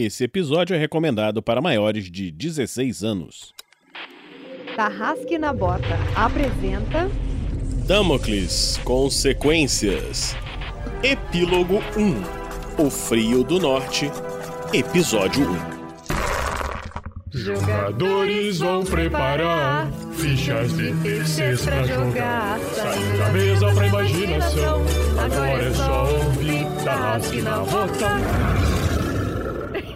Esse episódio é recomendado para maiores de 16 anos. Tarrasque na Bota apresenta Damocles Consequências Epílogo 1 O Frio do Norte Episódio 1 Jogadores vão preparar fichas de terceiros pra jogar. Saindo da mesa pra imaginação. Agora é só ouvir Tarrasque na Bota.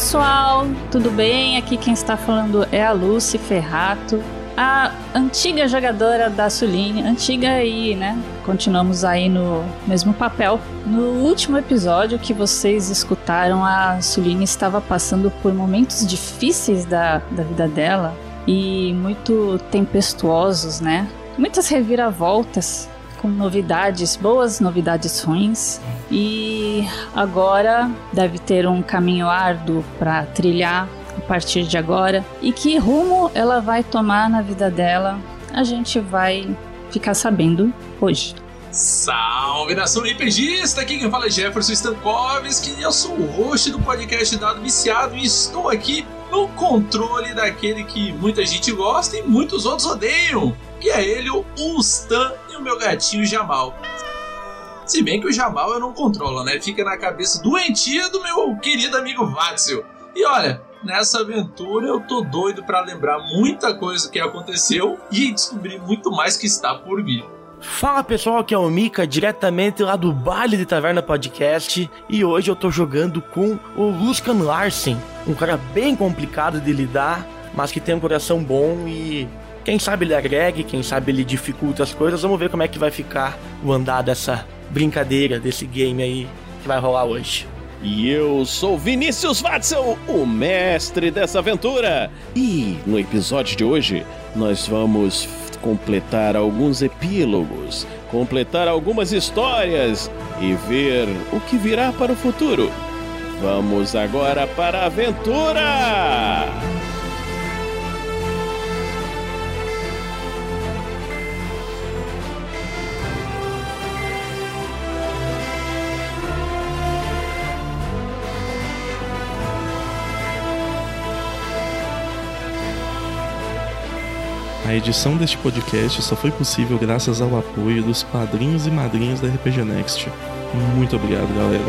Pessoal, tudo bem? Aqui quem está falando é a Lucy Ferrato, a antiga jogadora da Suline, antiga aí, né? Continuamos aí no mesmo papel. No último episódio que vocês escutaram, a Suline estava passando por momentos difíceis da, da vida dela e muito tempestuosos, né? Muitas reviravoltas com novidades, boas novidades ruins. E agora deve ter um caminho árduo para trilhar a partir de agora. E que rumo ela vai tomar na vida dela, a gente vai ficar sabendo hoje. Salve nação RPGista! Aqui quem fala é Jefferson Stankovski eu sou o host do podcast Dado Viciado e estou aqui no controle daquele que muita gente gosta e muitos outros odeiam, que é ele, o Stan e o meu gatinho Jamal. Se bem que o Jamal eu não controlo, né? Fica na cabeça doentia do meu querido amigo Vatsil. E olha, nessa aventura eu tô doido para lembrar muita coisa que aconteceu e descobrir muito mais que está por vir. Fala pessoal, aqui é o Mika, diretamente lá do Baile de Taverna Podcast, e hoje eu tô jogando com o Luskan Larsen, um cara bem complicado de lidar, mas que tem um coração bom e quem sabe ele agregue, quem sabe ele dificulta as coisas. Vamos ver como é que vai ficar o andar dessa brincadeira, desse game aí que vai rolar hoje. E eu sou Vinícius Watzel, o mestre dessa aventura. E no episódio de hoje nós vamos completar alguns epílogos, completar algumas histórias e ver o que virá para o futuro. Vamos agora para a aventura! A edição deste podcast só foi possível graças ao apoio dos padrinhos e madrinhas da RPG Next. Muito obrigado, galera.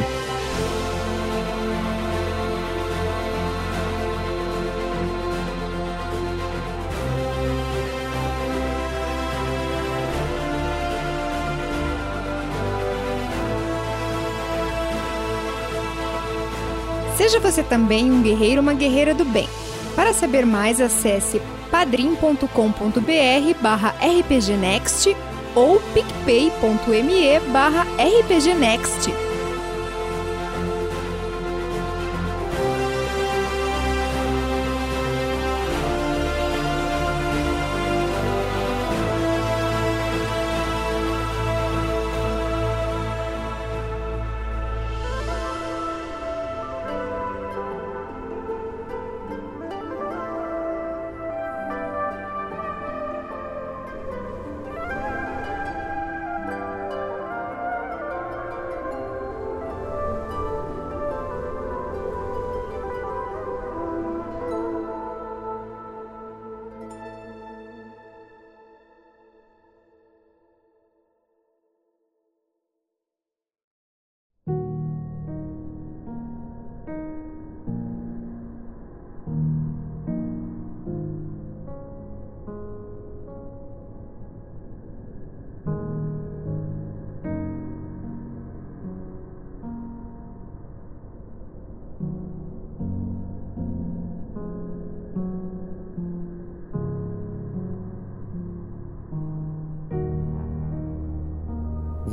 Seja você também um guerreiro ou uma guerreira do bem. Para saber mais, acesse padrim.com.br barra rpgnext ou picpay.me barra rpgnext.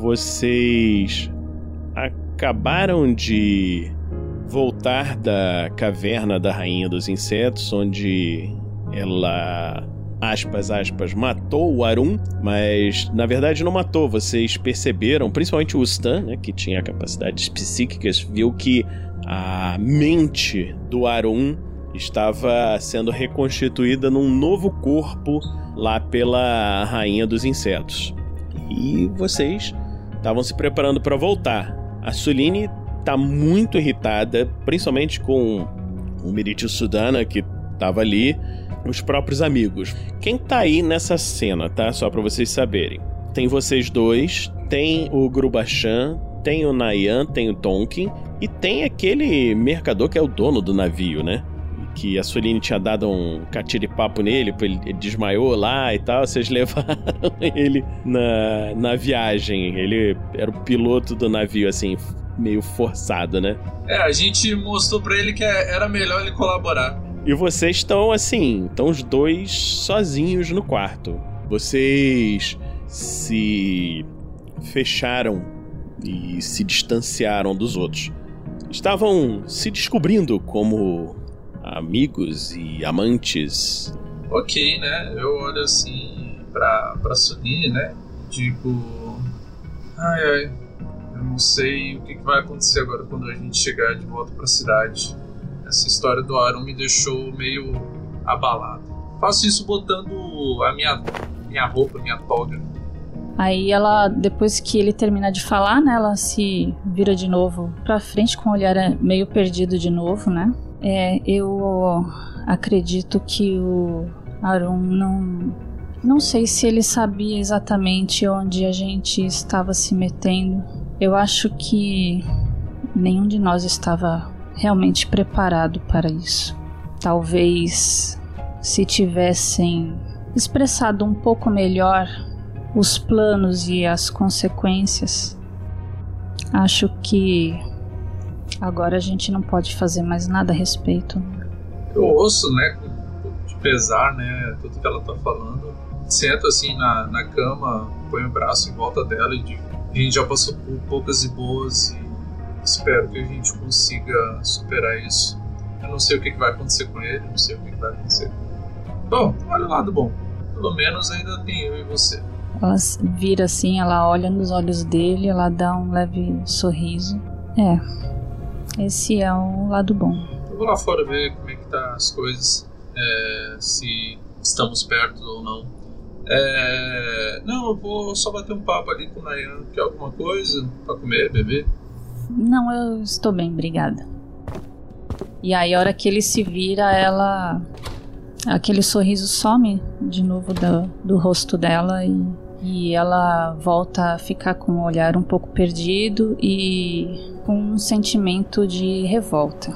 Vocês acabaram de voltar da caverna da Rainha dos Insetos, onde ela aspas, aspas, matou o Arum, mas na verdade não matou. Vocês perceberam, principalmente o Stan, né, que tinha capacidades psíquicas, viu que a mente do Arum estava sendo reconstituída num novo corpo lá pela Rainha dos Insetos. E vocês estavam se preparando para voltar. A Suline tá muito irritada, principalmente com o Meritio Sudana que estava ali os próprios amigos. Quem tá aí nessa cena, tá? Só para vocês saberem. Tem vocês dois, tem o Grubachan, tem o Nayan, tem o Tonkin e tem aquele mercador que é o dono do navio, né? Que a Suline tinha dado um catiripapo nele, ele desmaiou lá e tal. Vocês levaram ele na, na viagem. Ele era o piloto do navio, assim, meio forçado, né? É, a gente mostrou pra ele que era melhor ele colaborar. E vocês estão assim, estão os dois sozinhos no quarto. Vocês se fecharam e se distanciaram dos outros. Estavam se descobrindo como amigos e amantes. Ok, né? Eu olho assim pra, pra Sunini, né? Digo. Ai ai. Eu não sei o que, que vai acontecer agora quando a gente chegar de volta pra cidade essa história do Aaron me deixou meio abalado. Faço isso botando a minha, minha roupa, minha toga. Aí ela, depois que ele termina de falar, né, ela se vira de novo pra frente com o olhar meio perdido de novo, né? É, eu acredito que o Aaron não. Não sei se ele sabia exatamente onde a gente estava se metendo. Eu acho que nenhum de nós estava realmente preparado para isso. Talvez se tivessem expressado um pouco melhor os planos e as consequências, acho que agora a gente não pode fazer mais nada a respeito. Eu ouço, né, de pesar, né, tudo que ela tá falando. Sento assim na, na cama, põe o braço em volta dela e digo: a gente já passou por poucas e boas e espero que a gente consiga superar isso. Eu não sei o que, vai acontecer com ele, não sei o que, vai acontecer. Bom, olha o lado bom. Pelo menos ainda tem eu e você. Ela vira assim, ela olha nos olhos dele, ela dá um leve sorriso. É, esse é o lado bom. Eu vou lá fora ver como é que tá as coisas, é, se estamos perto ou não. É, não, eu vou só bater um papo ali com o Nayan. Quer alguma coisa pra comer, beber? Não, eu estou bem, obrigada. E aí, a hora que ele se vira, ela. Aquele sorriso some de novo do, do rosto dela e, e ela volta a ficar com o olhar um pouco perdido e com um sentimento de revolta.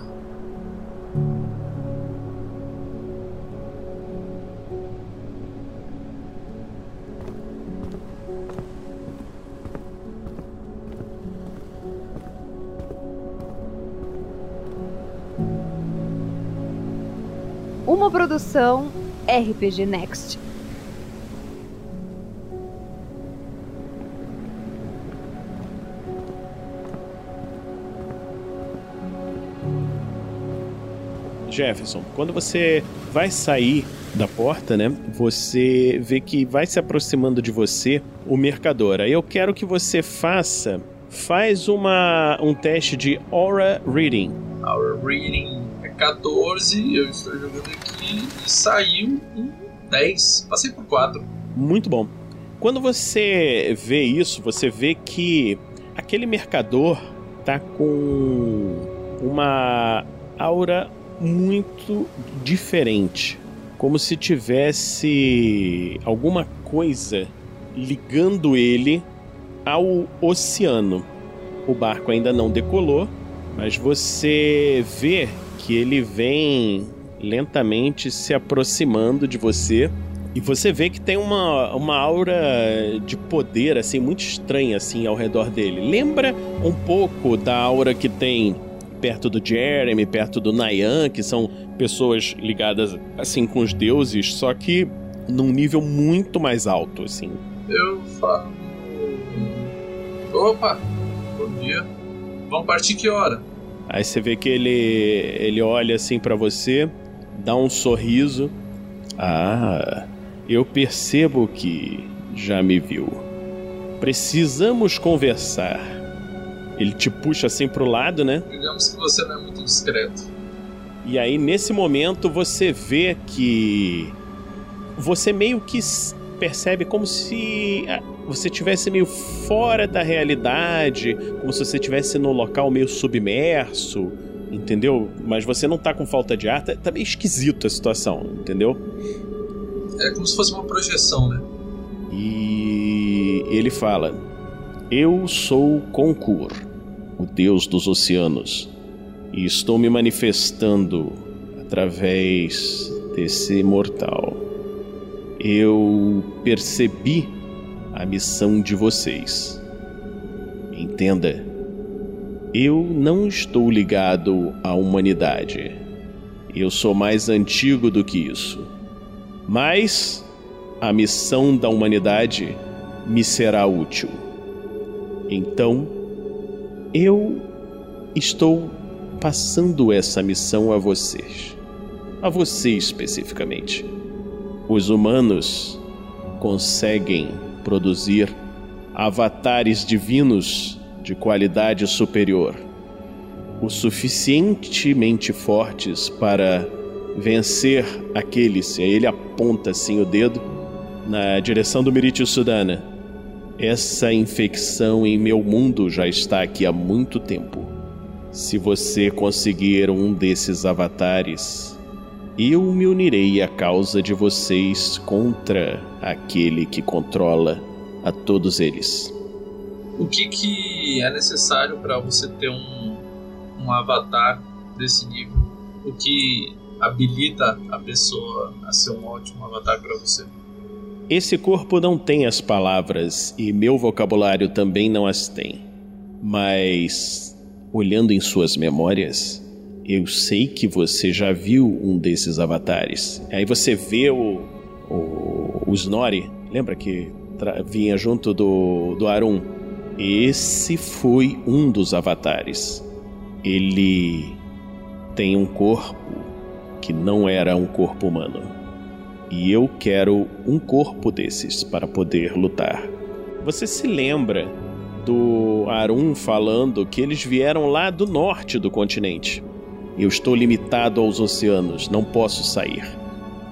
Uma produção RPG Next. Jefferson, quando você vai sair da porta, né? Você vê que vai se aproximando de você o mercador. Aí eu quero que você faça faz uma um teste de aura reading. Aura reading 14, eu estou jogando aqui e saiu um 10. Passei por 4. Muito bom. Quando você vê isso, você vê que aquele mercador tá com uma aura muito diferente, como se tivesse alguma coisa ligando ele ao oceano. O barco ainda não decolou, mas você vê que ele vem lentamente se aproximando de você e você vê que tem uma, uma aura de poder assim muito estranha assim ao redor dele. Lembra um pouco da aura que tem perto do Jeremy, perto do Nayan, que são pessoas ligadas assim com os deuses, só que num nível muito mais alto assim. Eu falo Opa, bom dia. Vamos partir que hora? Aí você vê que ele, ele olha assim para você, dá um sorriso. Ah, eu percebo que já me viu. Precisamos conversar. Ele te puxa assim pro lado, né? Digamos que você não é muito discreto. E aí, nesse momento, você vê que. Você meio que percebe como se ah, você estivesse meio fora da realidade, como se você estivesse no local meio submerso, entendeu? Mas você não tá com falta de ar, tá, tá meio esquisito a situação, entendeu? É como se fosse uma projeção, né? E ele fala: Eu sou Conkur, o deus dos oceanos, e estou me manifestando através desse mortal. Eu percebi a missão de vocês. Entenda, eu não estou ligado à humanidade. Eu sou mais antigo do que isso. Mas a missão da humanidade me será útil. Então, eu estou passando essa missão a vocês. A você especificamente. Os humanos conseguem produzir avatares divinos de qualidade superior, o suficientemente fortes para vencer aqueles, e aí ele aponta assim o dedo na direção do Miritio Sudana. Essa infecção em meu mundo já está aqui há muito tempo. Se você conseguir um desses avatares, eu me unirei à causa de vocês contra aquele que controla a todos eles. O que, que é necessário para você ter um, um avatar desse nível? O que habilita a pessoa a ser um ótimo avatar para você? Esse corpo não tem as palavras e meu vocabulário também não as tem. Mas, olhando em suas memórias, eu sei que você já viu um desses avatares. Aí você vê o, o, o lembra que vinha junto do, do Arun? Esse foi um dos avatares. Ele tem um corpo que não era um corpo humano. E eu quero um corpo desses para poder lutar. Você se lembra do Arun falando que eles vieram lá do norte do continente? Eu estou limitado aos oceanos, não posso sair.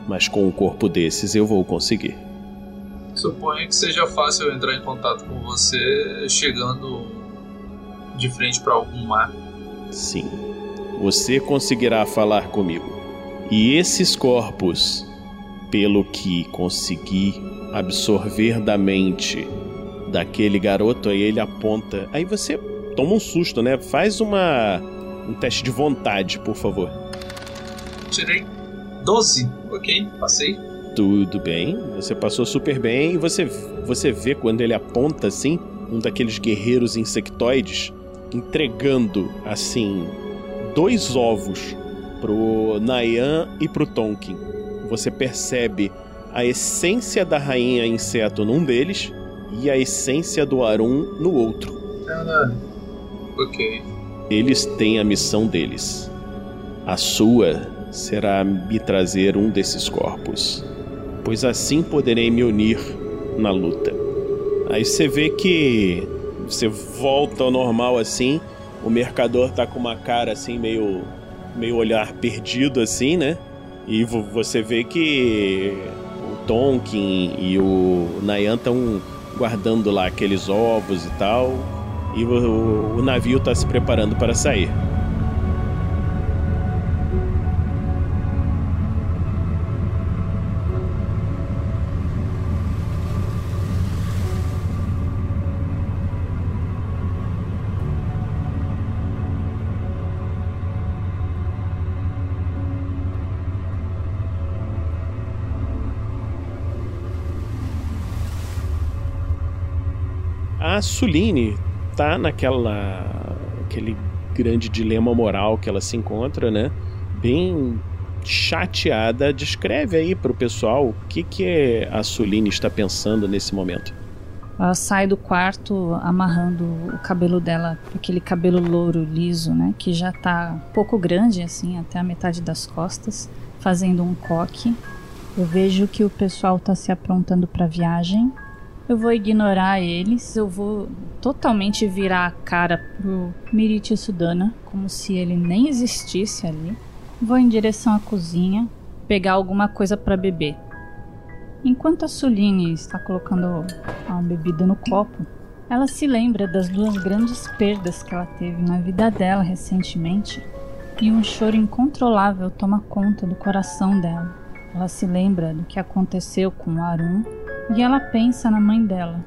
Mas com um corpo desses eu vou conseguir. Suponho que seja fácil entrar em contato com você chegando de frente para algum mar. Sim. Você conseguirá falar comigo. E esses corpos, pelo que consegui absorver da mente daquele garoto, aí ele aponta. Aí você toma um susto, né? Faz uma um teste de vontade, por favor. Tirei 12. Ok, passei. Tudo bem, você passou super bem e você, você vê quando ele aponta assim, um daqueles guerreiros insectoides entregando assim dois ovos pro Nayan e pro Tonkin. Você percebe a essência da rainha inseto num deles e a essência do Arun no outro. Caralho. Ok. Eles têm a missão deles. A sua será me trazer um desses corpos, pois assim poderei me unir na luta. Aí você vê que você volta ao normal assim, o mercador tá com uma cara assim meio meio olhar perdido assim, né? E você vê que o Tonkin e o Nayan estão guardando lá aqueles ovos e tal, e o, o navio está se preparando para sair. A Suline tá naquela aquele grande dilema moral que ela se encontra, né? Bem chateada. Descreve aí pro pessoal o que que a Suline está pensando nesse momento. Ela sai do quarto amarrando o cabelo dela, aquele cabelo louro liso, né? Que já tá um pouco grande, assim, até a metade das costas, fazendo um coque. Eu vejo que o pessoal tá se aprontando pra viagem. Eu vou ignorar eles, eu vou totalmente virar a cara pro Miriti Sudana, como se ele nem existisse ali. Vou em direção à cozinha, pegar alguma coisa para beber. Enquanto a Suline está colocando a bebida no copo, ela se lembra das duas grandes perdas que ela teve na vida dela recentemente e um choro incontrolável toma conta do coração dela. Ela se lembra do que aconteceu com o Arun e ela pensa na mãe dela.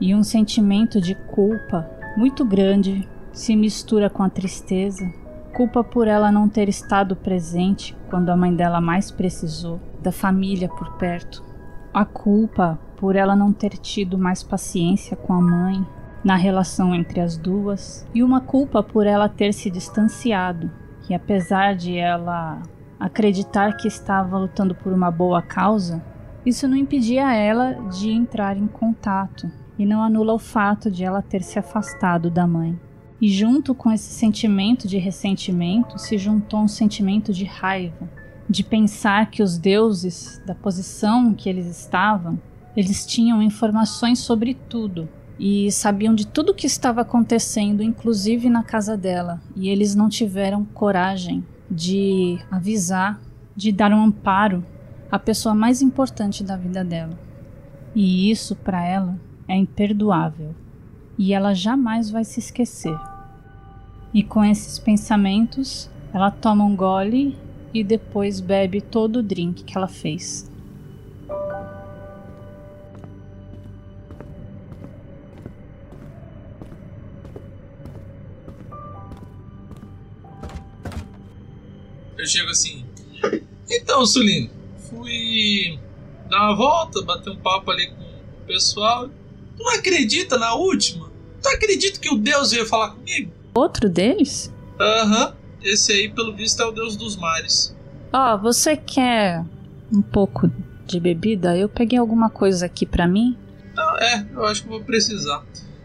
E um sentimento de culpa muito grande se mistura com a tristeza. Culpa por ela não ter estado presente quando a mãe dela mais precisou, da família por perto. A culpa por ela não ter tido mais paciência com a mãe, na relação entre as duas, e uma culpa por ela ter se distanciado, e apesar de ela acreditar que estava lutando por uma boa causa, isso não impedia ela de entrar em contato e não anula o fato de ela ter se afastado da mãe. E junto com esse sentimento de ressentimento se juntou um sentimento de raiva, de pensar que os deuses, da posição que eles estavam, eles tinham informações sobre tudo e sabiam de tudo o que estava acontecendo, inclusive na casa dela, e eles não tiveram coragem de avisar, de dar um amparo a pessoa mais importante da vida dela. E isso para ela é imperdoável. E ela jamais vai se esquecer. E com esses pensamentos, ela toma um gole e depois bebe todo o drink que ela fez. Eu chego assim. Então, Sulino, dar uma volta, bater um papo ali com o pessoal. Tu não acredita na última? Tu acredita que o Deus veio falar comigo? Outro deles? Aham. Uhum. Esse aí, pelo visto, é o Deus dos mares. Ó, oh, você quer um pouco de bebida? Eu peguei alguma coisa aqui para mim. Não, é, eu acho que vou precisar.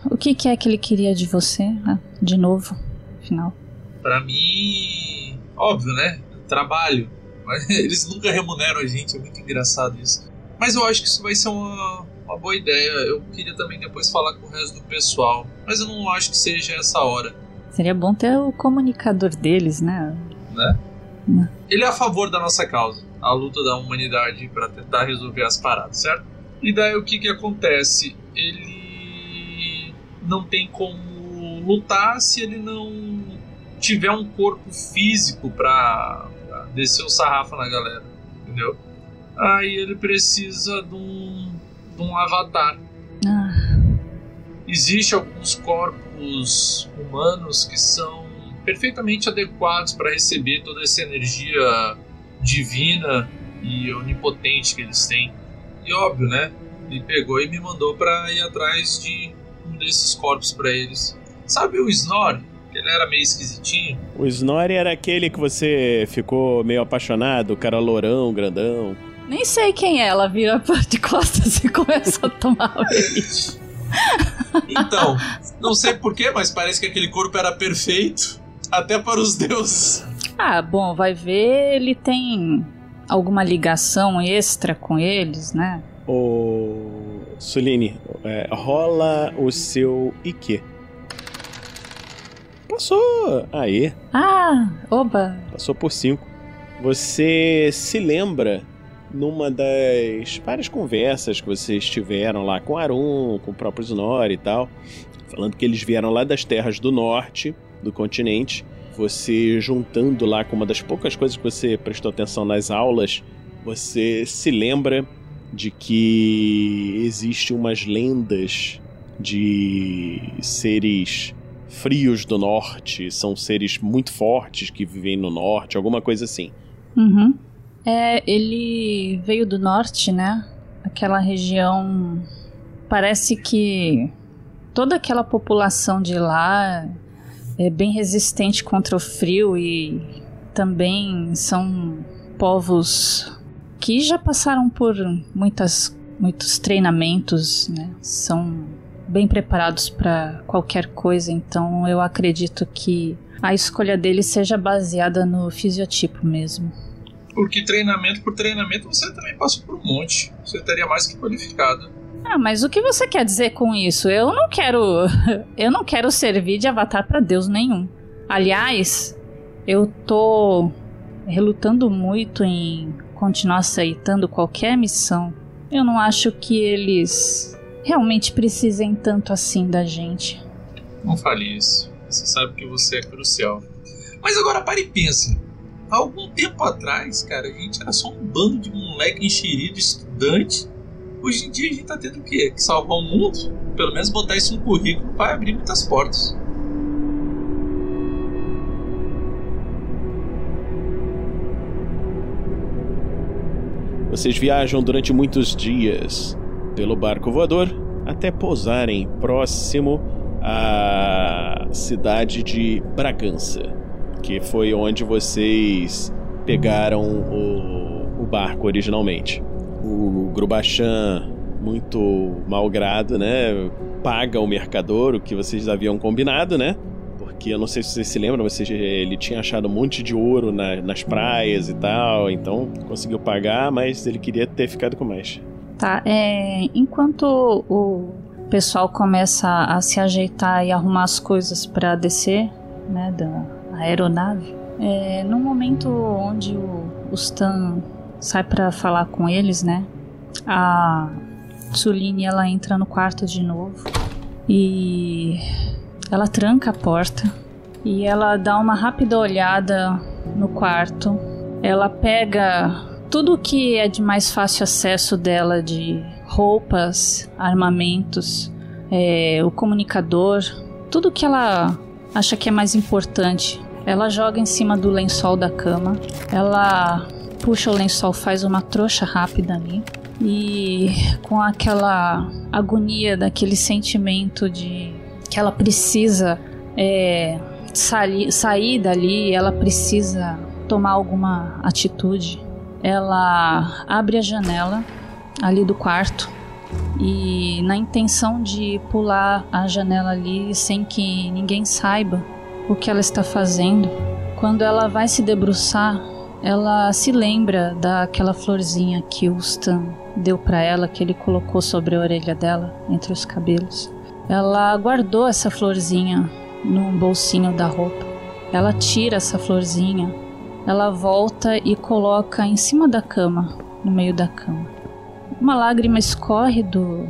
O que, que é que ele queria de você? Ah, de novo, afinal. Para mim, óbvio, né? Trabalho. Mas eles nunca remuneram a gente, é muito engraçado isso. Mas eu acho que isso vai ser uma, uma boa ideia. Eu queria também depois falar com o resto do pessoal. Mas eu não acho que seja essa hora. Seria bom ter o comunicador deles, né? Né? Ele é a favor da nossa causa, a luta da humanidade para tentar resolver as paradas, certo? E daí o que que acontece? Ele não tem como lutar se ele não tiver um corpo físico para descer o sarrafo na galera, entendeu? Aí ele precisa de um, de um avatar. Ah. Existem alguns corpos humanos que são perfeitamente adequados para receber toda essa energia divina e onipotente que eles têm. E óbvio, né? Ele pegou e me mandou para ir atrás de um desses corpos para eles. Sabe o Snore? Ele era meio esquisitinho. O Snorri era aquele que você ficou meio apaixonado, o cara lourão, grandão. Nem sei quem é, ela vira de costas e começa a tomar leite. Então, não sei porquê, mas parece que aquele corpo era perfeito. Até para os deuses. Ah, bom, vai ver, ele tem alguma ligação extra com eles, né? O Suline, é, rola o seu Ike. Passou! Aí. Ah, oba! Passou por 5. Você se lembra numa das várias conversas que vocês tiveram lá com Arun, com o próprio Znor e tal, falando que eles vieram lá das terras do norte do continente. Você juntando lá com uma das poucas coisas que você prestou atenção nas aulas, você se lembra de que existe umas lendas de seres frios do norte, são seres muito fortes que vivem no norte, alguma coisa assim. Uhum. É, ele veio do norte, né? Aquela região. Parece que toda aquela população de lá é bem resistente contra o frio e também são povos que já passaram por muitas, muitos treinamentos, né? São bem preparados para qualquer coisa, então eu acredito que a escolha deles seja baseada no fisiotipo mesmo. Porque treinamento por treinamento você também passou por um monte. Você estaria mais que qualificado. Ah, mas o que você quer dizer com isso? Eu não quero. Eu não quero servir de avatar para Deus nenhum. Aliás, eu tô relutando muito em continuar aceitando qualquer missão. Eu não acho que eles realmente precisem tanto assim da gente. Não fale isso. Você sabe que você é crucial. Mas agora pare e pense. Há algum tempo atrás, cara, a gente era só um bando de moleque enxerido, estudante. Hoje em dia a gente tá tendo o quê? Que salvar o mundo? Pelo menos botar isso no currículo vai abrir muitas portas. Vocês viajam durante muitos dias pelo barco voador até pousarem próximo à cidade de Bragança, que foi onde vocês pegaram o, o barco originalmente. O Grubachan, muito malgrado, né, paga o mercador o que vocês haviam combinado, né? Porque eu não sei se vocês se lembram, mas ele tinha achado um monte de ouro na, nas praias e tal, então conseguiu pagar, mas ele queria ter ficado com mais. Tá, é, enquanto o pessoal começa a se ajeitar e arrumar as coisas para descer, né, da aeronave, é, no momento onde o, o Stan sai para falar com eles, né, a Tsuline ela entra no quarto de novo e ela tranca a porta e ela dá uma rápida olhada no quarto. Ela pega tudo que é de mais fácil acesso dela de roupas, armamentos, é, o comunicador, tudo que ela acha que é mais importante. Ela joga em cima do lençol da cama. Ela puxa o lençol, faz uma trouxa rápida ali. E com aquela agonia, daquele sentimento de que ela precisa é, sair, sair dali, ela precisa tomar alguma atitude ela abre a janela ali do quarto e na intenção de pular a janela ali sem que ninguém saiba o que ela está fazendo, quando ela vai se debruçar, ela se lembra daquela florzinha que o Stan deu para ela, que ele colocou sobre a orelha dela, entre os cabelos. Ela guardou essa florzinha no bolsinho da roupa. Ela tira essa florzinha ela volta e coloca em cima da cama, no meio da cama. Uma lágrima escorre do,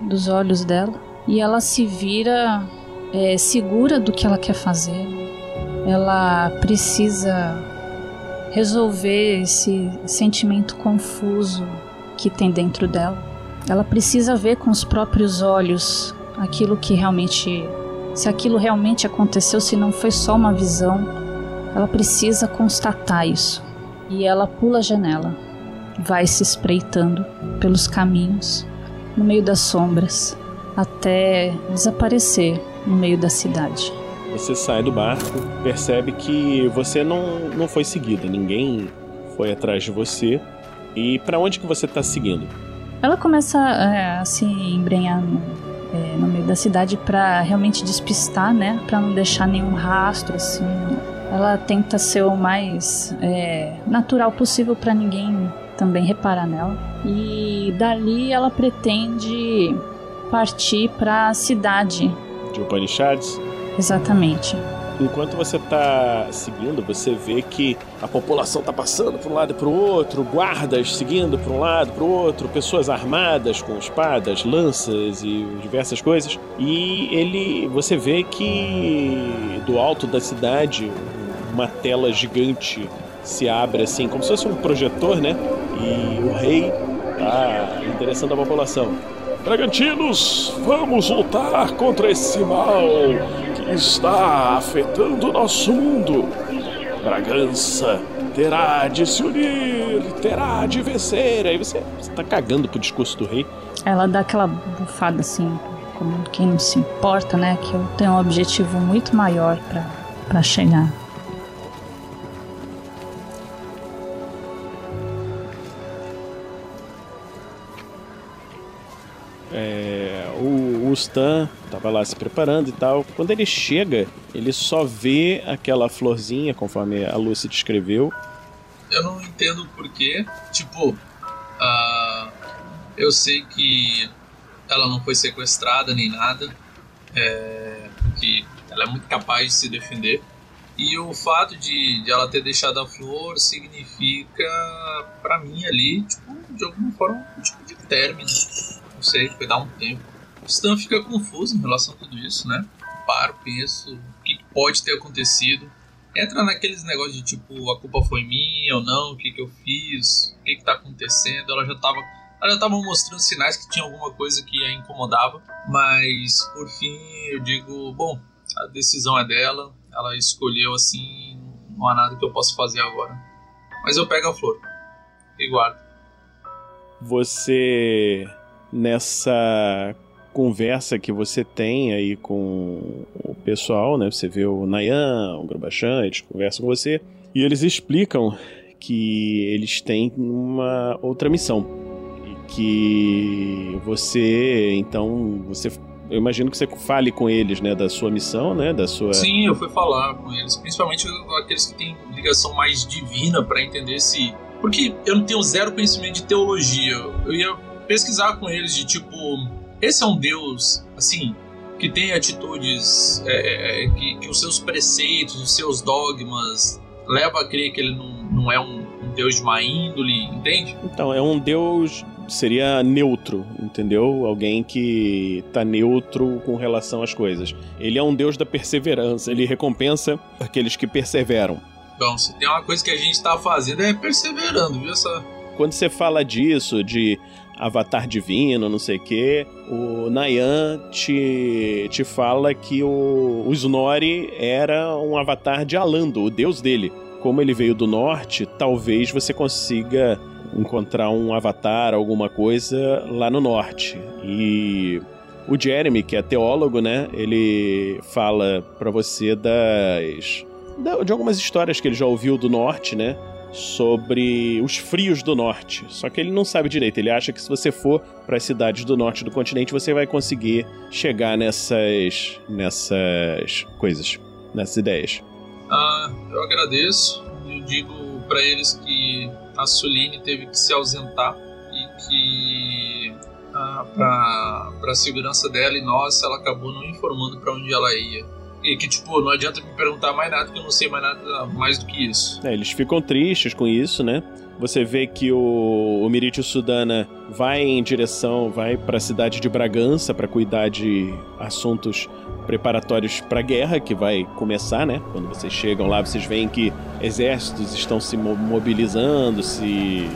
dos olhos dela e ela se vira é, segura do que ela quer fazer. Ela precisa resolver esse sentimento confuso que tem dentro dela. Ela precisa ver com os próprios olhos aquilo que realmente. Se aquilo realmente aconteceu, se não foi só uma visão ela precisa constatar isso. E ela pula a janela, vai se espreitando pelos caminhos, no meio das sombras, até desaparecer no meio da cidade. Você sai do barco, percebe que você não, não foi seguida, ninguém foi atrás de você. E para onde que você está seguindo? Ela começa é, a se embrenhar no, é, no meio da cidade para realmente despistar, né? Para não deixar nenhum rastro assim ela tenta ser o mais é, natural possível para ninguém também reparar nela. E dali ela pretende partir para a cidade de Upanishads. Exatamente. Enquanto você está seguindo, você vê que a população está passando para um lado e para o outro, guardas seguindo para um lado para o outro, pessoas armadas com espadas, lanças e diversas coisas. E ele, você vê que do alto da cidade uma tela gigante se abre assim, como se fosse um projetor, né? E o rei tá interessando a população. Dragantinos, vamos lutar contra esse mal que está afetando o nosso mundo. Bragança terá de se unir, terá de vencer. Aí você, você tá cagando pro discurso do rei. Ela dá aquela bufada assim, como quem não se importa, né? Que eu tenho um objetivo muito maior para chegar. O, Stan tava lá se preparando e tal. Quando ele chega, ele só vê aquela florzinha, conforme a Lucy descreveu. Eu não entendo porquê. Tipo, uh, eu sei que ela não foi sequestrada nem nada. É, porque ela é muito capaz de se defender. E o fato de, de ela ter deixado a flor significa, para mim ali, tipo, de alguma forma, um tipo de término. Não sei, foi dar um tempo. Stan fica confuso em relação a tudo isso, né? Paro, penso, o que pode ter acontecido. Entra naqueles negócios de tipo, a culpa foi minha ou não, o que, que eu fiz, o que, que tá acontecendo. Ela já tava ela já estava mostrando sinais que tinha alguma coisa que a incomodava, mas por fim eu digo, bom, a decisão é dela, ela escolheu assim, não há nada que eu possa fazer agora. Mas eu pego a flor e guardo. Você nessa conversa que você tem aí com o pessoal, né? Você vê o Nayan, o Grubachan, eles conversam com você e eles explicam que eles têm uma outra missão que você, então, você eu imagino que você fale com eles, né, da sua missão, né, da sua. Sim, eu fui falar com eles, principalmente aqueles que têm ligação mais divina para entender se, porque eu não tenho zero conhecimento de teologia. Eu ia pesquisar com eles de tipo, esse é um Deus, assim, que tem atitudes, é, é, é que, que, os seus preceitos, os seus dogmas leva a crer que ele não, não é um, um Deus de má índole, entende? Então é um Deus seria neutro, entendeu? Alguém que tá neutro com relação às coisas. Ele é um deus da perseverança, ele recompensa aqueles que perseveram. Então, se tem uma coisa que a gente tá fazendo é perseverando, viu? Essa... Quando você fala disso, de avatar divino, não sei o quê, o Nayan te, te fala que o, o era um avatar de Alando, o deus dele. Como ele veio do norte, talvez você consiga encontrar um avatar, alguma coisa lá no norte. E o Jeremy, que é teólogo, né? Ele fala para você das de algumas histórias que ele já ouviu do norte, né? Sobre os frios do norte. Só que ele não sabe direito. Ele acha que se você for para as cidades do norte do continente, você vai conseguir chegar nessas nessas coisas, nessas ideias. Ah, eu agradeço. Eu digo para eles que a Suline teve que se ausentar e que ah, para a segurança dela e nossa, ela acabou não informando para onde ela ia. E que, tipo, não adianta me perguntar mais nada, que eu não sei mais nada mais do que isso. É, eles ficam tristes com isso, né? Você vê que o, o Miritio Sudana vai em direção, vai para a cidade de Bragança para cuidar de assuntos preparatórios para a guerra que vai começar, né? Quando vocês chegam lá, vocês veem que exércitos estão se mobilizando, se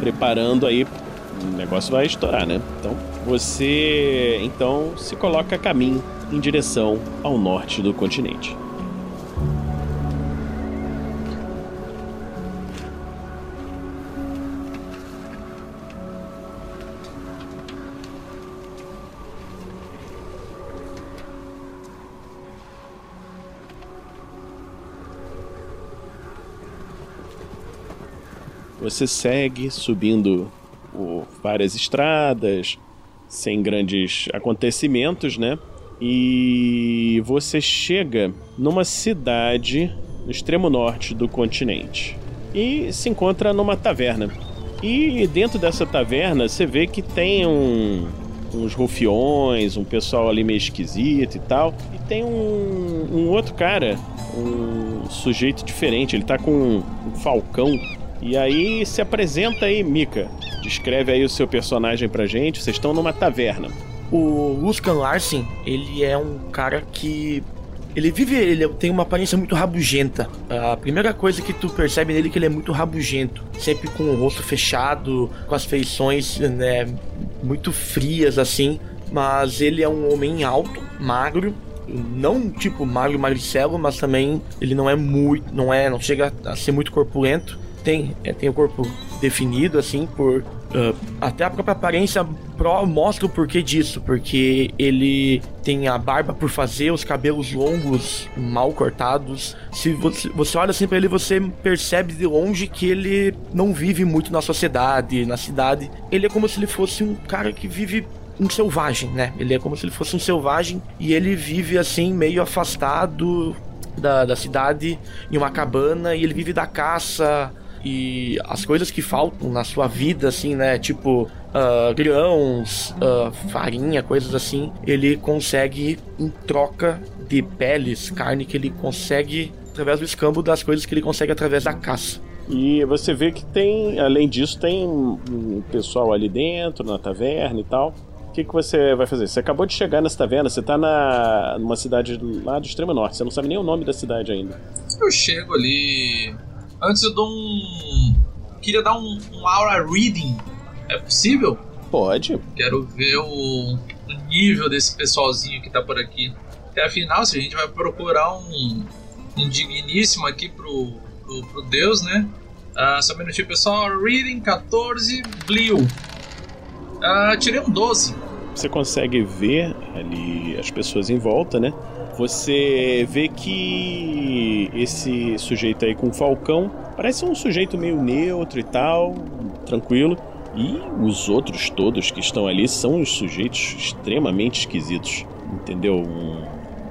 preparando aí, o negócio vai estourar, né? Então, você então se coloca a caminho em direção ao norte do continente. Você segue subindo várias estradas, sem grandes acontecimentos, né? E você chega numa cidade no extremo norte do continente e se encontra numa taverna. E dentro dessa taverna você vê que tem um, uns rufiões, um pessoal ali meio esquisito e tal. E tem um, um outro cara, um sujeito diferente, ele tá com um, um falcão e aí se apresenta aí, Mika. Descreve aí o seu personagem pra gente. Vocês estão numa taverna. O Luskan Larsen, ele é um cara que ele vive, ele tem uma aparência muito rabugenta. A primeira coisa que tu percebe nele é que ele é muito rabugento, sempre com o rosto fechado, com as feições, né, muito frias assim. Mas ele é um homem alto, magro, não tipo magro magricelo, mas também ele não é muito, não é, não chega a ser muito corpulento tem, é, tem o corpo definido, assim, por. Uh, até a própria aparência mostra o porquê disso, porque ele tem a barba por fazer, os cabelos longos, mal cortados. Se você, você olha assim pra ele, você percebe de longe que ele não vive muito na sociedade, na cidade. Ele é como se ele fosse um cara que vive um selvagem, né? Ele é como se ele fosse um selvagem e ele vive assim, meio afastado da, da cidade, em uma cabana, e ele vive da caça e as coisas que faltam na sua vida, assim, né? Tipo, uh, grãos, uh, farinha, coisas assim, ele consegue em troca de peles, carne que ele consegue através do escambo das coisas que ele consegue através da caça. E você vê que tem, além disso, tem um pessoal ali dentro, na taverna e tal. O que, que você vai fazer? Você acabou de chegar nessa taverna, você tá na, numa cidade lá do extremo norte, você não sabe nem o nome da cidade ainda. Eu chego ali. Antes eu dou um. Queria dar um, um aura reading. É possível? Pode. Quero ver o, o nível desse pessoalzinho que tá por aqui. Até afinal, se a gente vai procurar um, um digníssimo aqui pro, pro, pro Deus, né? Uh, só um minutinho, pessoal. Reading 14, Blue. Uh, tirei um 12. Você consegue ver ali as pessoas em volta, né? Você vê que esse sujeito aí com o falcão parece um sujeito meio neutro e tal, tranquilo. E os outros todos que estão ali são os sujeitos extremamente esquisitos. Entendeu? Um,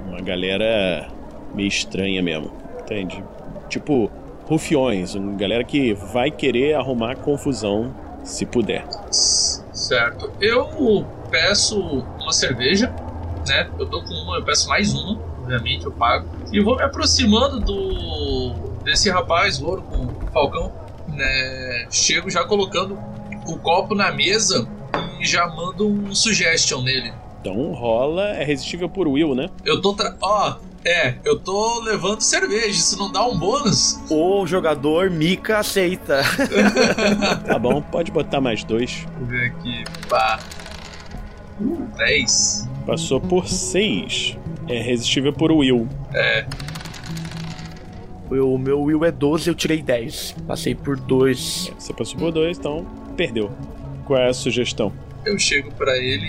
uma galera meio estranha mesmo. Entende? Tipo, rufiões, uma galera que vai querer arrumar confusão se puder. Certo. Eu peço uma cerveja, né? Eu tô com uma, eu peço mais uma, obviamente, eu pago. E vou me aproximando do desse rapaz louro com o falcão, né? Chego já colocando o copo na mesa e já mando um suggestion nele. Então rola, é resistível por Will, né? Eu tô. Tra... Ó, é, eu tô levando cerveja, isso não dá um bônus? O jogador Mika aceita. tá bom, pode botar mais dois. Vou ver aqui. Pá. Uh, 10. Passou por 6. É resistível por Will. É. O meu Will é 12, eu tirei 10. Passei por 2. É, você passou por 2, então perdeu. Qual é a sugestão? Eu chego para ele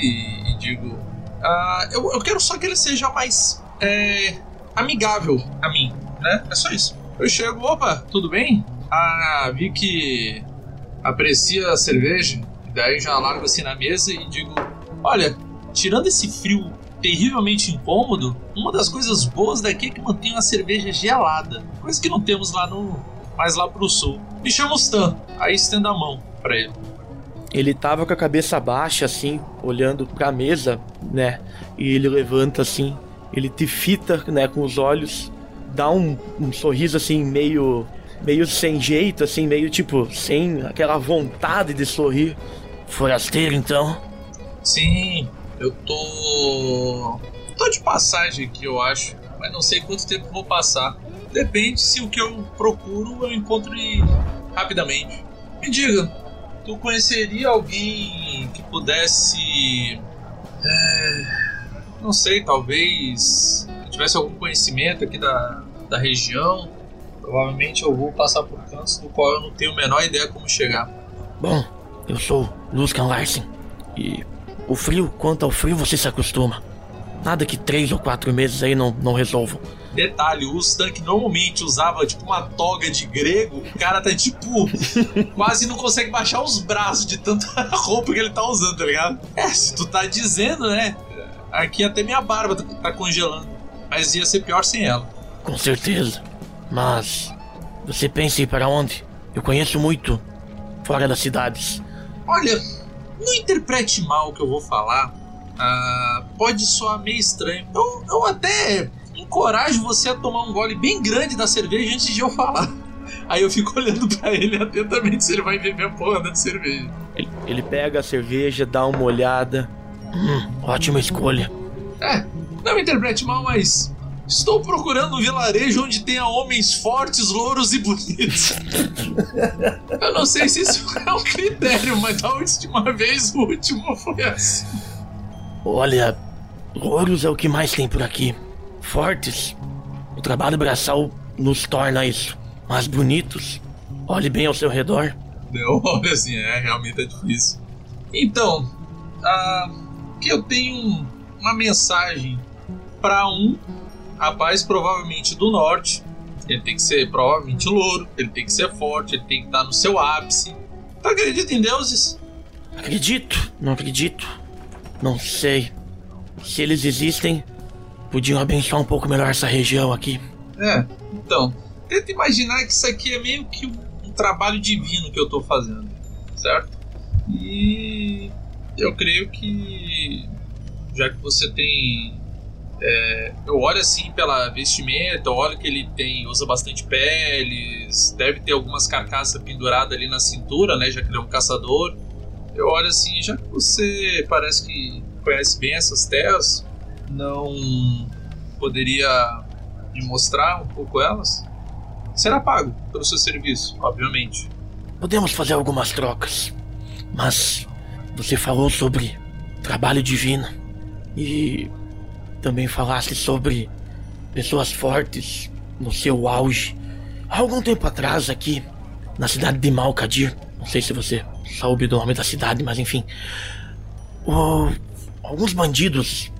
e digo: ah, eu, eu quero só que ele seja mais é, amigável a mim, né? É só isso. Eu chego, opa, tudo bem? Ah, vi que aprecia a cerveja, daí já largo assim na mesa e digo: Olha, tirando esse frio terrivelmente incômodo, uma das coisas boas daqui é que mantém a cerveja gelada, coisa que não temos lá no mais lá pro sul. Me chama Stan, aí estendo a mão para ele. Ele tava com a cabeça baixa assim, olhando pra mesa, né? E ele levanta assim, ele te fita, né, com os olhos, dá um, um sorriso assim meio meio sem jeito, assim, meio tipo sem aquela vontade de sorrir. Forasteiro, então? Sim, eu tô tô de passagem aqui, eu acho, mas não sei quanto tempo vou passar. Depende se o que eu procuro eu encontro rapidamente. Me diga, tu conheceria alguém que pudesse é não sei, talvez tivesse algum conhecimento aqui da, da região. Provavelmente eu vou passar por cantos do qual eu não tenho a menor ideia como chegar. Bom, eu sou Luskan Larsen e o frio, quanto ao frio, você se acostuma. Nada que três ou quatro meses aí não, não resolvam. Detalhe, o Stan que normalmente usava tipo uma toga de grego, o cara tá tipo quase não consegue baixar os braços de tanta roupa que ele tá usando, tá ligado? É, se tu tá dizendo, né? Aqui até minha barba tá, tá congelando. Mas ia ser pior sem ela. Com certeza. Mas você pensa em ir para onde? Eu conheço muito fora das cidades. Olha, não interprete mal o que eu vou falar. Ah, pode soar meio estranho. Eu, eu até encorajo você a tomar um gole bem grande da cerveja antes de eu falar. Aí eu fico olhando para ele atentamente se ele vai beber a porra da cerveja. Ele, ele pega a cerveja, dá uma olhada. Hum, ótima escolha. É, não me interprete mal, mas estou procurando um vilarejo onde tenha homens fortes, louros e bonitos. Eu não sei se isso é um critério, mas da última vez o último foi assim. Olha, louros é o que mais tem por aqui. Fortes. O trabalho braçal nos torna isso. Mas bonitos. Olhe bem ao seu redor. Não, olha assim, é, realmente é difícil. Então, ah que eu tenho uma mensagem para um rapaz provavelmente do norte. Ele tem que ser provavelmente louro, ele tem que ser forte, ele tem que estar no seu ápice. Tu acredita em deuses? Acredito, não acredito. Não sei. Se eles existem, podiam abençoar um pouco melhor essa região aqui. É, então. Tenta imaginar que isso aqui é meio que um, trabalho divino que eu tô fazendo, certo? E eu creio que já que você tem é, eu olho assim pela vestimenta, olho que ele tem usa bastante peles, deve ter algumas carcaças penduradas ali na cintura, né? Já que ele é um caçador. Eu olho assim, já que você parece que conhece bem essas terras, não poderia me mostrar um pouco elas? Será pago pelo seu serviço, obviamente. Podemos fazer algumas trocas, mas você falou sobre trabalho divino e também falasse sobre pessoas fortes no seu auge. Há algum tempo atrás, aqui na cidade de Malkadir, não sei se você soube do nome da cidade, mas enfim, o, alguns bandidos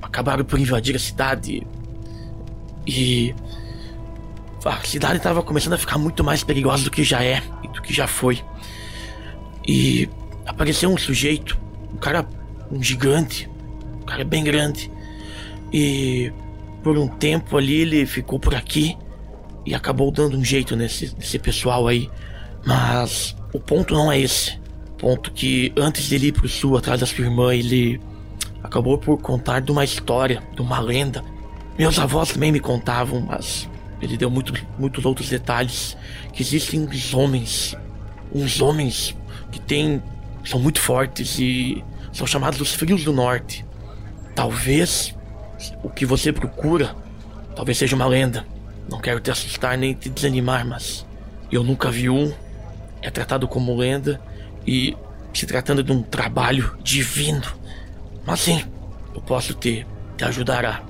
acabaram por invadir a cidade e a cidade estava começando a ficar muito mais perigosa do que já é e do que já foi. E apareceu um sujeito, um cara, um gigante, um cara bem grande. E por um tempo ali ele ficou por aqui e acabou dando um jeito nesse, nesse pessoal aí. Mas o ponto não é esse. O ponto que antes dele ir pro sul atrás da sua irmã, ele acabou por contar de uma história, de uma lenda. Meus avós também me contavam, mas ele deu muito, muitos outros detalhes. Que existem uns homens, uns homens que têm, são muito fortes e são chamados os Frios do Norte. Talvez o que você procura, talvez seja uma lenda. Não quero te assustar nem te desanimar, mas eu nunca vi um. É tratado como lenda e se tratando de um trabalho divino. Mas sim, eu posso te, te ajudar a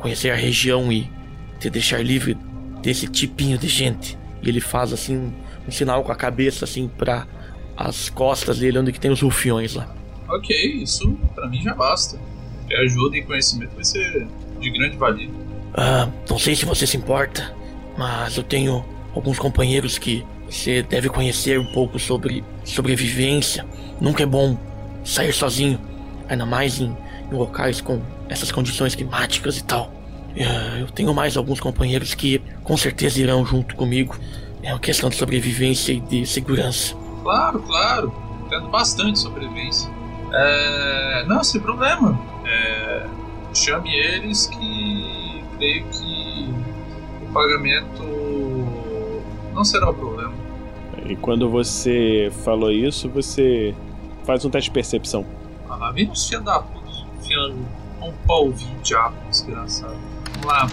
conhecer a região e te deixar livre desse tipinho de gente. E ele faz assim um, sinal com a cabeça assim para as costas dele onde que tem os rufiões lá. Ok, isso para mim já basta. E ajuda e conhecimento vai ser de grande valia. Ah, não sei se você se importa, mas eu tenho alguns companheiros que você deve conhecer um pouco sobre sobrevivência. Nunca é bom sair sozinho, ainda mais em, em locais com essas condições climáticas e tal. Ah, eu tenho mais alguns companheiros que com certeza irão junto comigo. É uma questão de sobrevivência e de segurança. Claro, claro. Entendo bastante sobrevivência. É... Não, sem problema. É... Chame eles que creio que o pagamento não será o problema. E quando você falou isso, você faz um teste de percepção. Ah, lá vem uns filha da puta, enfiando um de diabo, desgraçado. Vamos lá.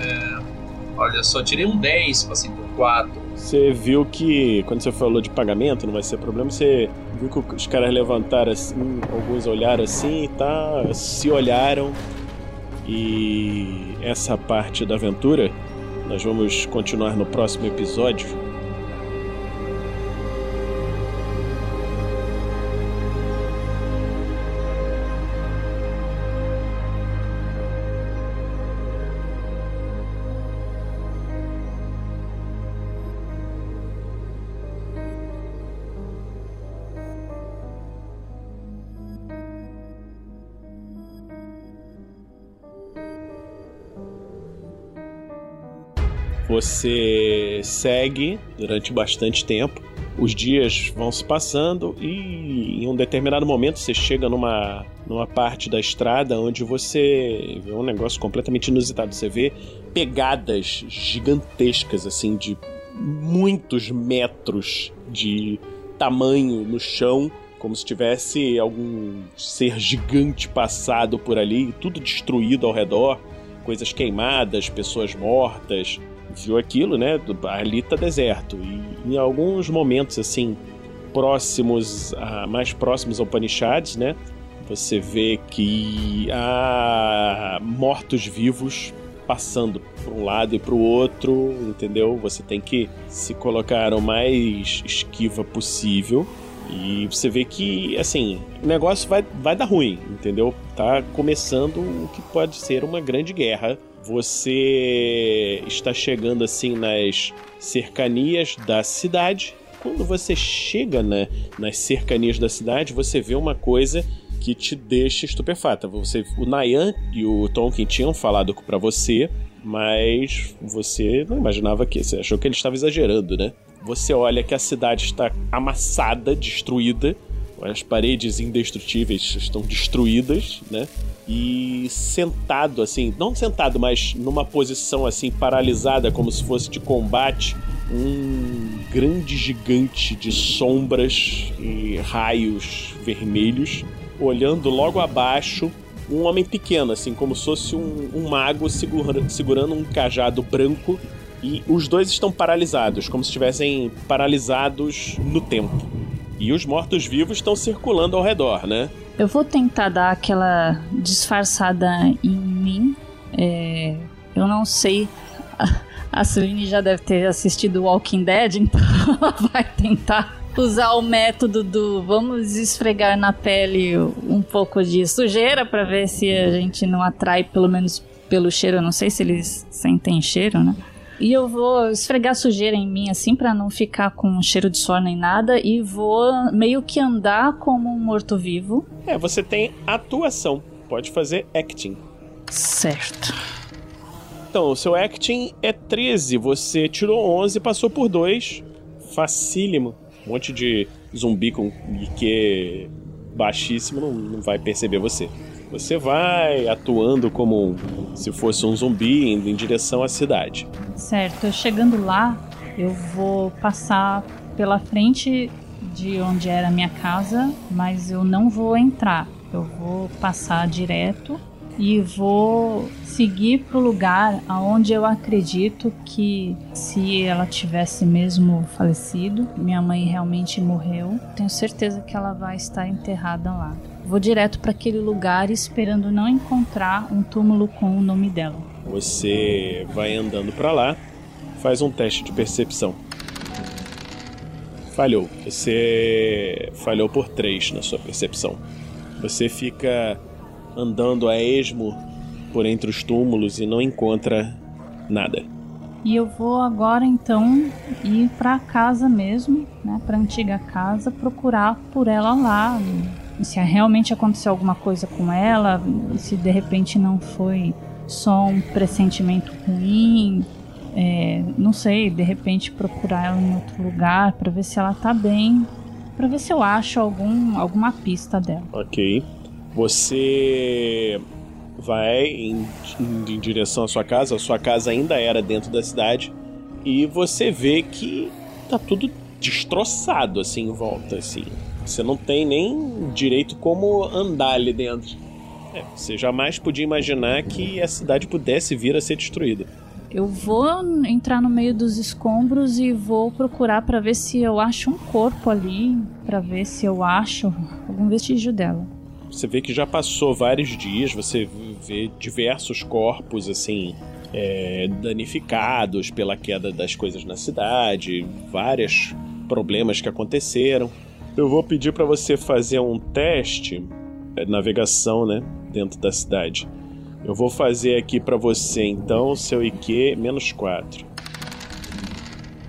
É... Olha só, tirei um 10, passei por 4. Você viu que, quando você falou de pagamento, não vai ser problema, você viu que os caras levantaram assim, alguns olharam assim e tá, se olharam. E essa parte da aventura nós vamos continuar no próximo episódio. Você segue durante bastante tempo. Os dias vão se passando e em um determinado momento você chega numa, numa parte da estrada onde você vê um negócio completamente inusitado. Você vê pegadas gigantescas, assim, de muitos metros de tamanho no chão, como se tivesse algum ser gigante passado por ali, tudo destruído ao redor, coisas queimadas, pessoas mortas, viu aquilo, né? Ali tá deserto. E em alguns momentos, assim, próximos, a, mais próximos ao Upanishads, né? Você vê que há mortos-vivos passando por um lado e para o outro, entendeu? Você tem que se colocar o mais esquiva possível. E você vê que, assim, o negócio vai, vai dar ruim, entendeu? Tá começando o que pode ser uma grande guerra você está chegando assim nas cercanias da cidade. Quando você chega né, nas cercanias da cidade, você vê uma coisa que te deixa estupefata. Você, o Nayan e o Tonkin tinham falado para você, mas você não imaginava que. Você achou que ele estava exagerando, né? Você olha que a cidade está amassada, destruída, as paredes indestrutíveis estão destruídas, né? E sentado assim, não sentado, mas numa posição assim paralisada, como se fosse de combate, um grande gigante de sombras e raios vermelhos, olhando logo abaixo um homem pequeno, assim, como se fosse um, um mago segura, segurando um cajado branco. E os dois estão paralisados, como se estivessem paralisados no tempo. E os mortos-vivos estão circulando ao redor, né? Eu vou tentar dar aquela disfarçada em mim. É, eu não sei. A Celine já deve ter assistido Walking Dead, então ela vai tentar usar o método do vamos esfregar na pele um pouco de sujeira para ver se a gente não atrai pelo menos pelo cheiro. Eu não sei se eles sentem cheiro, né? E eu vou esfregar sujeira em mim assim para não ficar com cheiro de suor nem nada e vou meio que andar como um morto-vivo. É, você tem atuação. Pode fazer acting. Certo. Então, o seu acting é 13, você tirou 11, passou por 2. Facílimo. Um monte de zumbi com IQ baixíssimo não, não vai perceber você. Você vai atuando como se fosse um zumbi indo em direção à cidade. Certo, chegando lá, eu vou passar pela frente de onde era a minha casa, mas eu não vou entrar. Eu vou passar direto e vou seguir para o lugar aonde eu acredito que se ela tivesse mesmo falecido, minha mãe realmente morreu, tenho certeza que ela vai estar enterrada lá. Vou direto para aquele lugar esperando não encontrar um túmulo com o nome dela. Você vai andando para lá, faz um teste de percepção. Falhou. Você falhou por 3 na sua percepção. Você fica andando a esmo por entre os túmulos e não encontra nada. E eu vou agora então ir para casa mesmo, né, para antiga casa, procurar por ela lá, se realmente aconteceu alguma coisa com ela, se de repente não foi só um pressentimento ruim, é, não sei, de repente procurar ela em outro lugar para ver se ela tá bem, para ver se eu acho algum, alguma pista dela. Ok. Você vai em, em, em direção à sua casa, a sua casa ainda era dentro da cidade, e você vê que tá tudo destroçado assim em volta, assim. Você não tem nem direito como andar ali dentro. É, você jamais podia imaginar que a cidade pudesse vir a ser destruída. Eu vou entrar no meio dos escombros e vou procurar para ver se eu acho um corpo ali, para ver se eu acho algum vestígio dela. Você vê que já passou vários dias, você vê diversos corpos assim é, danificados pela queda das coisas na cidade, vários problemas que aconteceram. Eu vou pedir para você fazer um teste é, navegação, né, dentro da cidade. Eu vou fazer aqui para você então seu IQ menos 4.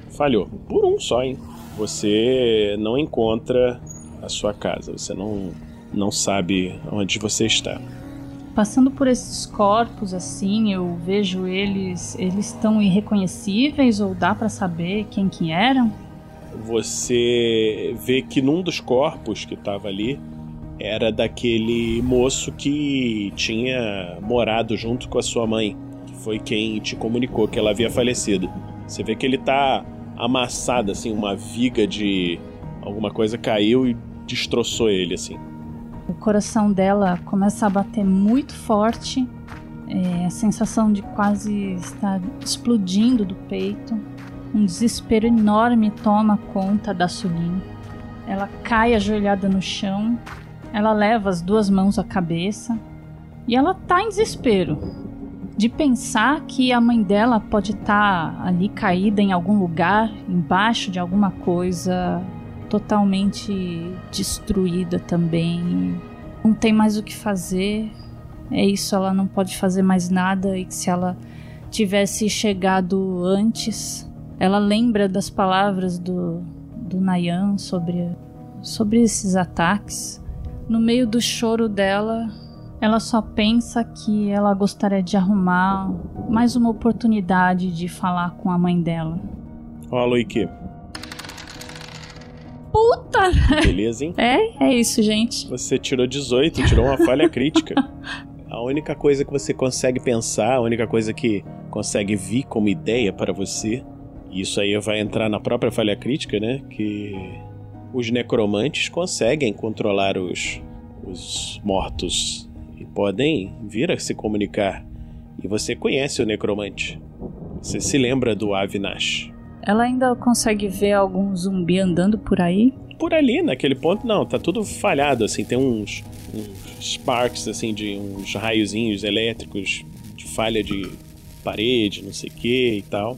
Falhou. Por um só, hein? Você não encontra a sua casa. Você não, não sabe onde você está. Passando por esses corpos assim, eu vejo eles, eles estão irreconhecíveis ou dá para saber quem que eram? Você vê que num dos corpos que estava ali era daquele moço que tinha morado junto com a sua mãe, que foi quem te comunicou que ela havia falecido. Você vê que ele tá amassado, assim, uma viga de alguma coisa caiu e destroçou ele, assim. O coração dela começa a bater muito forte, é, a sensação de quase estar explodindo do peito. Um desespero enorme toma conta da Suline. Ela cai ajoelhada no chão, ela leva as duas mãos à cabeça e ela tá em desespero de pensar que a mãe dela pode estar tá ali caída em algum lugar, embaixo de alguma coisa, totalmente destruída também. Não tem mais o que fazer. É isso, ela não pode fazer mais nada e que se ela tivesse chegado antes, ela lembra das palavras do, do Nayan sobre, sobre esses ataques. No meio do choro dela, ela só pensa que ela gostaria de arrumar mais uma oportunidade de falar com a mãe dela. O IQ. Puta! Beleza, hein? É, é isso, gente. Você tirou 18, tirou uma falha crítica. A única coisa que você consegue pensar, a única coisa que consegue vir como ideia para você, isso aí vai entrar na própria falha crítica, né? Que os necromantes conseguem controlar os, os mortos e podem vir a se comunicar. E você conhece o necromante. Você se lembra do Avinash. Ela ainda consegue ver algum zumbi andando por aí? Por ali, naquele ponto, não, tá tudo falhado, assim, tem uns, uns sparks, assim, de uns raiozinhos elétricos de falha de parede, não sei o que e tal.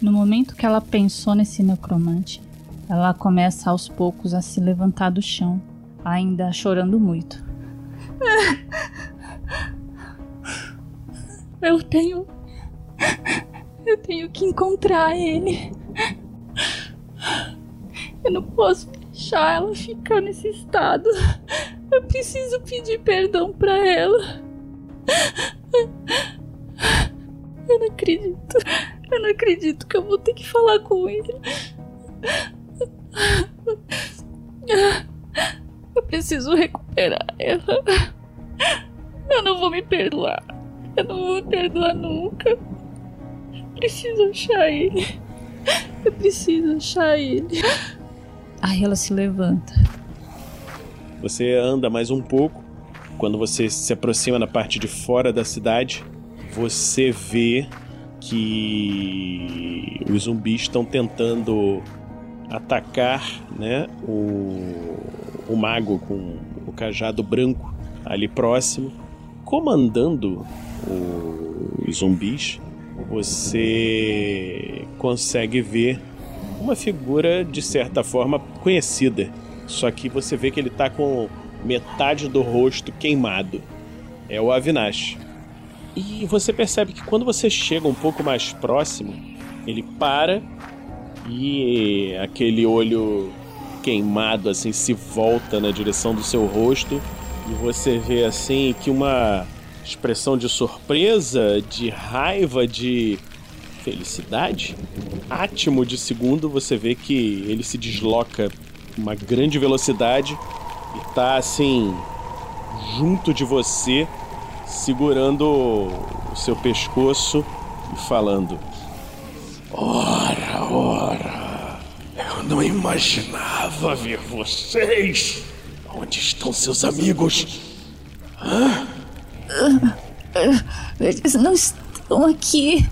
No momento que ela pensou nesse necromante, ela começa aos poucos a se levantar do chão, ainda chorando muito. Eu tenho. Eu tenho que encontrar ele. Eu não posso deixar ela ficar nesse estado. Eu preciso pedir perdão pra ela. Eu não acredito. Eu não acredito que eu vou ter que falar com ele. Eu preciso recuperar ela. Eu não vou me perdoar. Eu não vou me perdoar nunca. Eu preciso achar ele. Eu preciso achar ele. Aí ela se levanta. Você anda mais um pouco. Quando você se aproxima na parte de fora da cidade, você vê que os zumbis estão tentando atacar, né, o, o mago com o cajado branco ali próximo, comandando os zumbis. Você consegue ver uma figura de certa forma conhecida, só que você vê que ele tá com metade do rosto queimado. É o Avinash. E você percebe que quando você chega um pouco mais próximo, ele para e aquele olho queimado assim se volta na direção do seu rosto e você vê assim que uma expressão de surpresa, de raiva, de felicidade, átimo de segundo, você vê que ele se desloca uma grande velocidade e tá assim junto de você, segurando o seu pescoço e falando: Ora, ora. Eu não imaginava ver vocês. Onde estão seus amigos? Eles não estão aqui.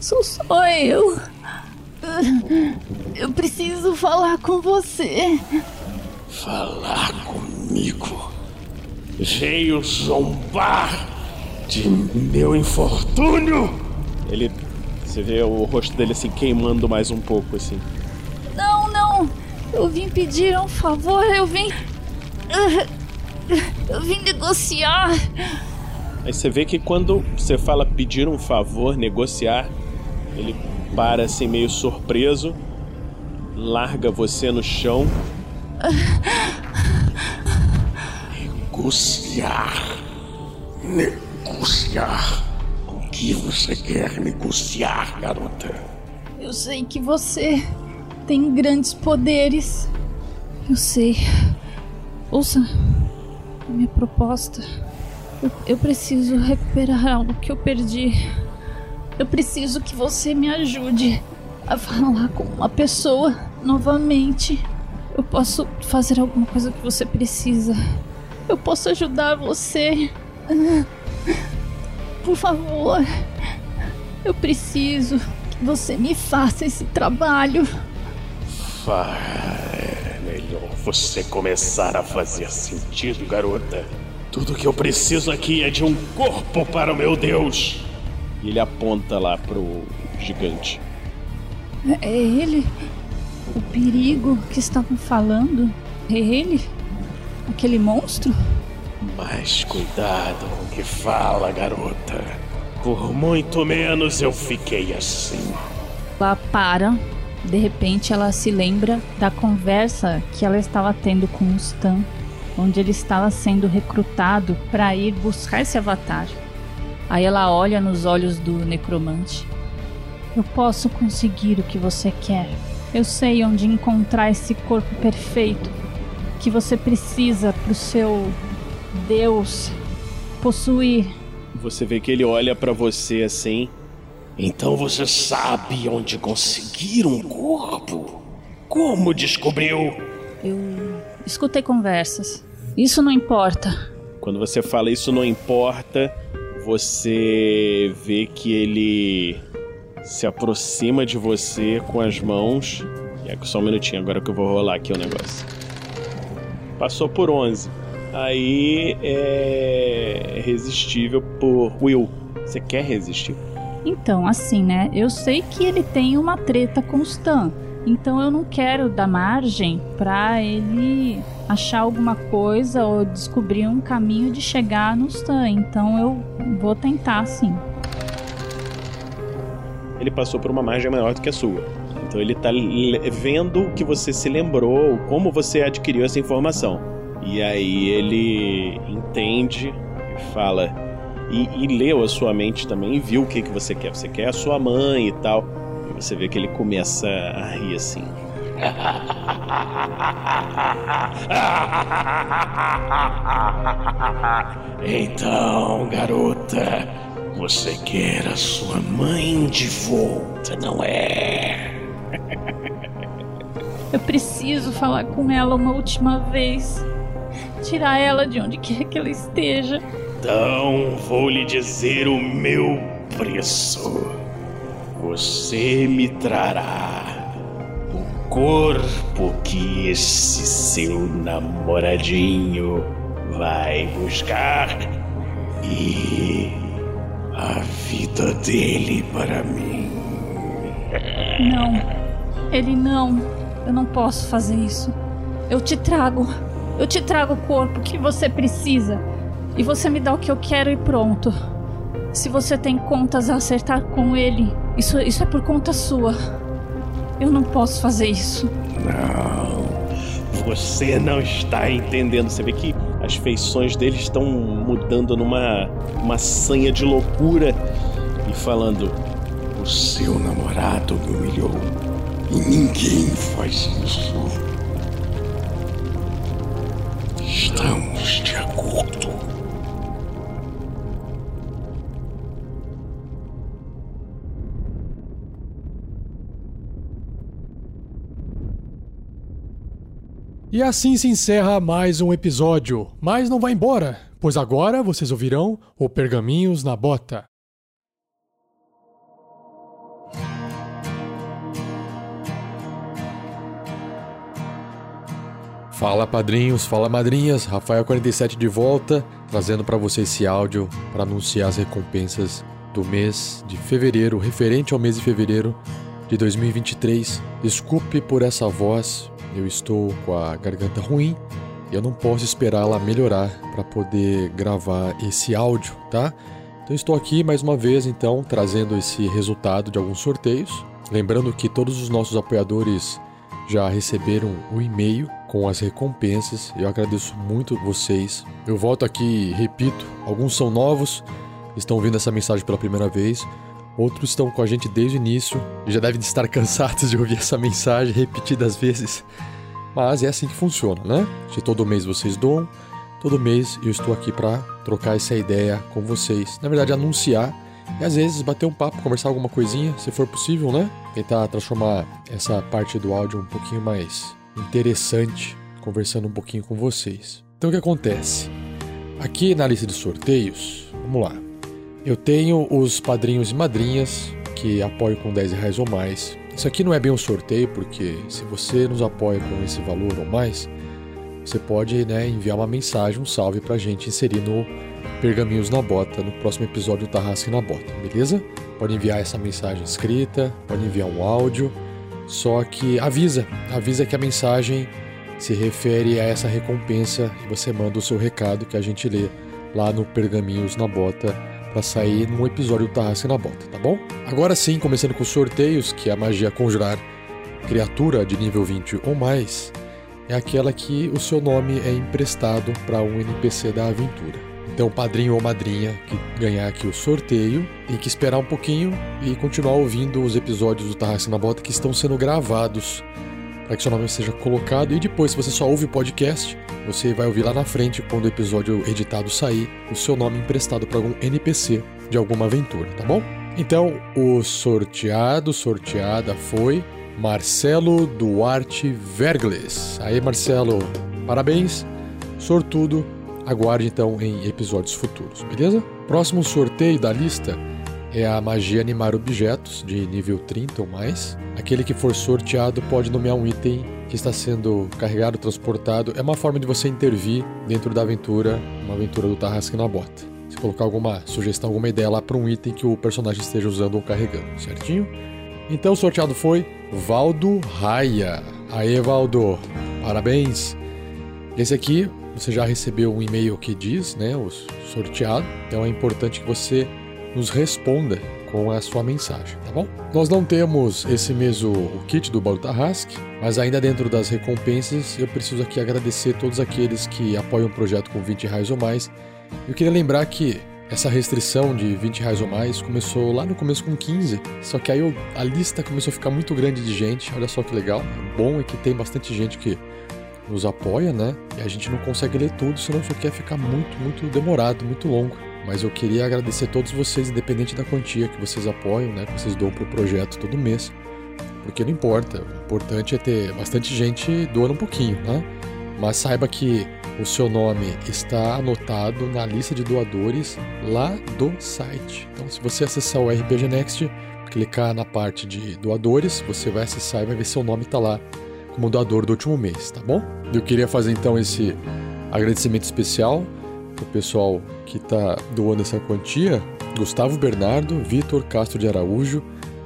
Sou só eu. Eu preciso falar com você. Falar comigo. Veio zombar de meu infortúnio. Ele. Você vê o rosto dele assim queimando mais um pouco, assim. Não, não. Eu vim pedir um favor. Eu vim. Eu vim negociar. Aí você vê que quando você fala pedir um favor, negociar, ele para assim meio surpreso, larga você no chão. Negociar. Negociar. O que você quer negociar, garota? Eu sei que você tem grandes poderes. Eu sei. Ouça a minha proposta. Eu, eu preciso recuperar algo que eu perdi. Eu preciso que você me ajude a falar com uma pessoa novamente. Eu posso fazer alguma coisa que você precisa. Eu posso ajudar você. Por favor. Eu preciso que você me faça esse trabalho. Vai. É melhor você começar a fazer sentido, garota. Tudo que eu preciso aqui é de um corpo para o meu Deus. E ele aponta lá pro gigante. É ele? O perigo que estavam falando? É ele? Aquele monstro? Mas cuidado com o que fala, garota. Por muito menos eu fiquei assim. Ela para. De repente ela se lembra da conversa que ela estava tendo com o Stan. onde ele estava sendo recrutado para ir buscar esse avatar. Aí ela olha nos olhos do necromante. Eu posso conseguir o que você quer. Eu sei onde encontrar esse corpo perfeito que você precisa para o seu Deus possuir. Você vê que ele olha para você assim. Então você sabe onde conseguir um corpo? Como descobriu? Eu escutei conversas. Isso não importa. Quando você fala isso não importa, você vê que ele se aproxima de você com as mãos. É só um minutinho, agora que eu vou rolar aqui o negócio. Passou por 11. Aí é resistível por Will. Você quer resistir? Então, assim, né? Eu sei que ele tem uma treta com o Stan. Então eu não quero dar margem para ele achar alguma coisa ou descobrir um caminho de chegar no Stan. Então eu vou tentar sim. Ele passou por uma margem maior do que a sua. Então ele tá vendo que você se lembrou, como você adquiriu essa informação. E aí ele entende e fala. E, e leu a sua mente também e viu o que, que você quer. Você quer a sua mãe e tal. E você vê que ele começa a rir assim. Então, garota, você quer a sua mãe de volta, não é? Eu preciso falar com ela uma última vez. Tirar ela de onde quer que ela esteja. Então vou lhe dizer o meu preço. Você me trará o corpo que esse seu namoradinho vai buscar e a vida dele para mim. Não, ele não. Eu não posso fazer isso. Eu te trago. Eu te trago o corpo que você precisa. E você me dá o que eu quero e pronto. Se você tem contas a acertar com ele, isso, isso é por conta sua. Eu não posso fazer isso. Não. Você não está entendendo. Você vê que as feições dele estão mudando numa uma sanha de loucura e falando: O seu namorado me humilhou. Ninguém faz isso. Estamos de acordo. E assim se encerra mais um episódio. Mas não vai embora, pois agora vocês ouvirão o Pergaminhos na Bota. Fala padrinhos, fala madrinhas, Rafael47 de volta, trazendo para você esse áudio para anunciar as recompensas do mês de fevereiro, referente ao mês de fevereiro de 2023. Desculpe por essa voz, eu estou com a garganta ruim e eu não posso esperar ela melhorar para poder gravar esse áudio, tá? Então estou aqui mais uma vez então trazendo esse resultado de alguns sorteios. Lembrando que todos os nossos apoiadores já receberam o e-mail com as recompensas. Eu agradeço muito vocês. Eu volto aqui repito, alguns são novos, estão ouvindo essa mensagem pela primeira vez. Outros estão com a gente desde o início e já devem estar cansados de ouvir essa mensagem repetidas vezes. Mas é assim que funciona, né? Se todo mês vocês doam, todo mês eu estou aqui para trocar essa ideia com vocês. Na verdade, anunciar e às vezes bater um papo, conversar alguma coisinha, se for possível, né? Tentar transformar essa parte do áudio um pouquinho mais interessante, conversando um pouquinho com vocês. Então o que acontece? Aqui na lista de sorteios, vamos lá. Eu tenho os padrinhos e madrinhas que apoiam com 10 reais ou mais. Isso aqui não é bem um sorteio, porque se você nos apoia com esse valor ou mais, você pode né, enviar uma mensagem, um salve pra gente inserir no Pergaminhos na Bota, no próximo episódio do Tarrasque na Bota, beleza? Pode enviar essa mensagem escrita, pode enviar um áudio, só que avisa, avisa que a mensagem se refere a essa recompensa e você manda o seu recado que a gente lê lá no Pergaminhos na Bota para sair num episódio do Tarrasque na Bota, tá bom? Agora sim, começando com os sorteios, que é a magia conjurar criatura de nível 20 ou mais. é aquela que o seu nome é emprestado para um NPC da aventura. Então, padrinho ou madrinha que ganhar aqui o sorteio tem que esperar um pouquinho e continuar ouvindo os episódios do Tarrasque na Bota que estão sendo gravados para que seu nome seja colocado. E depois, se você só ouve o podcast, você vai ouvir lá na frente, quando o episódio editado sair, o seu nome emprestado para algum NPC de alguma aventura, tá bom? Então, o sorteado, sorteada foi Marcelo Duarte Vergles. Aí, Marcelo, parabéns, sortudo. Aguarde então em episódios futuros, beleza? Próximo sorteio da lista é a magia animar objetos de nível 30 ou mais. Aquele que for sorteado pode nomear um item que está sendo carregado, transportado. É uma forma de você intervir dentro da aventura, uma aventura do Tarrasque na Bota. Você colocar alguma sugestão, alguma ideia lá para um item que o personagem esteja usando ou carregando, certinho? Então o sorteado foi Valdo Raia. Aê, Valdo, parabéns! Esse aqui você já recebeu um e-mail que diz, né, o sorteado. Então é importante que você nos responda com a sua mensagem, tá bom? Nós não temos esse mês o, kit do Baú Tarrasque, mas ainda dentro das recompensas eu preciso aqui agradecer todos aqueles que apoiam o projeto com 20 reais ou mais. Eu queria lembrar que essa restrição de 20 reais ou mais começou lá no começo com 15, só que aí a lista começou a ficar muito grande de gente. Olha só que legal. O bom é que tem bastante gente que nos apoia, né? E a gente não consegue ler tudo, senão isso aqui ia ficar muito, muito demorado, muito longo. Mas eu queria agradecer a todos vocês, independente da quantia que vocês apoiam, né? Que vocês dão pro projeto todo mês. Porque não importa. O importante é ter bastante gente doando um pouquinho, né? Mas saiba que o seu nome está anotado na lista de doadores lá do site. Então, se você acessar o RPG Next, clicar na parte de doadores, você vai acessar e vai ver seu nome está lá como doador do último mês, tá bom? Eu queria fazer então esse agradecimento especial pro pessoal que está doando essa quantia: Gustavo Bernardo, Vitor Castro de Araújo,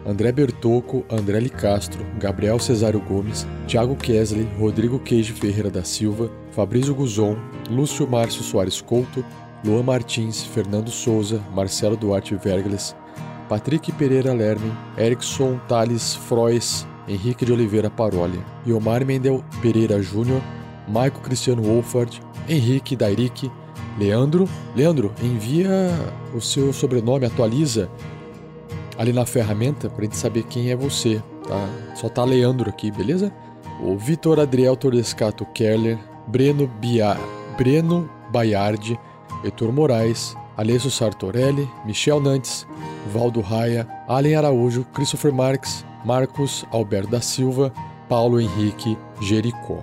André Bertocco, André Li Castro, Gabriel Cesário Gomes, Thiago Kesley, Rodrigo Queijo Ferreira da Silva, Fabrício Guzon, Lúcio Márcio Soares Couto, Luan Martins, Fernando Souza, Marcelo Duarte Vergles, Patrick Pereira Lermen, Erickson Thales Frois, Henrique de Oliveira Paroli, Iomar Mendel Pereira Júnior, Maico Cristiano Wolford, Henrique Dairic, Leandro. Leandro, envia o seu sobrenome, atualiza ali na ferramenta para a gente saber quem é você, tá? Só tá Leandro aqui, beleza? O Vitor Adriel Tordescato Kerler, Breno Bia, Breno Baiardi, Heitor Moraes, Alessio Sartorelli, Michel Nantes, Valdo Raia, Allen Araújo, Christopher Marques, Marcos Alberto da Silva, Paulo Henrique Jericó.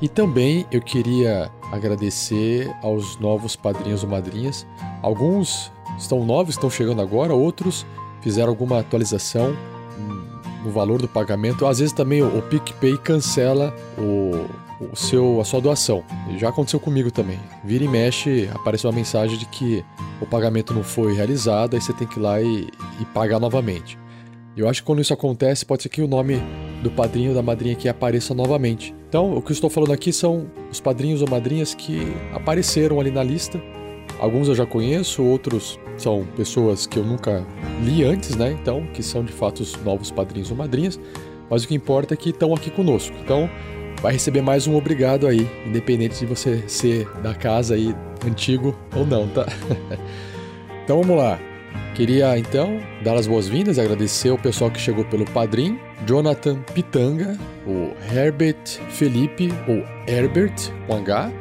E também eu queria agradecer aos novos padrinhos ou madrinhas. Alguns estão novos, estão chegando agora, outros fizeram alguma atualização no valor do pagamento. Às vezes também o PicPay cancela o, o seu, a sua doação. Já aconteceu comigo também. Vira e mexe, aparece uma mensagem de que o pagamento não foi realizado, aí você tem que ir lá e, e pagar novamente. Eu acho que quando isso acontece, pode ser que o nome do padrinho ou da madrinha aqui apareça novamente. Então, o que eu estou falando aqui são os padrinhos ou madrinhas que apareceram ali na lista. Alguns eu já conheço, outros são pessoas que eu nunca li antes, né? Então, que são de fato os novos padrinhos ou madrinhas. Mas o que importa é que estão aqui conosco. Então, vai receber mais um obrigado aí, independente de você ser da casa aí antigo ou não, tá? então vamos lá. Queria então dar as boas-vindas, agradecer o pessoal que chegou pelo Padrim, Jonathan Pitanga, o Herbert Felipe, ou Herbert com H,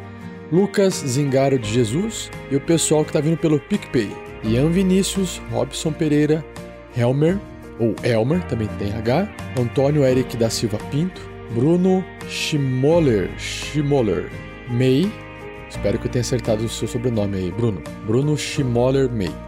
Lucas Zingaro de Jesus e o pessoal que está vindo pelo PicPay. Ian Vinícius, Robson Pereira, Helmer, ou Elmer, também tem H, Antônio Eric da Silva Pinto, Bruno Schmoller, Schmoller May, espero que eu tenha acertado o seu sobrenome aí, Bruno, Bruno Schmoller May.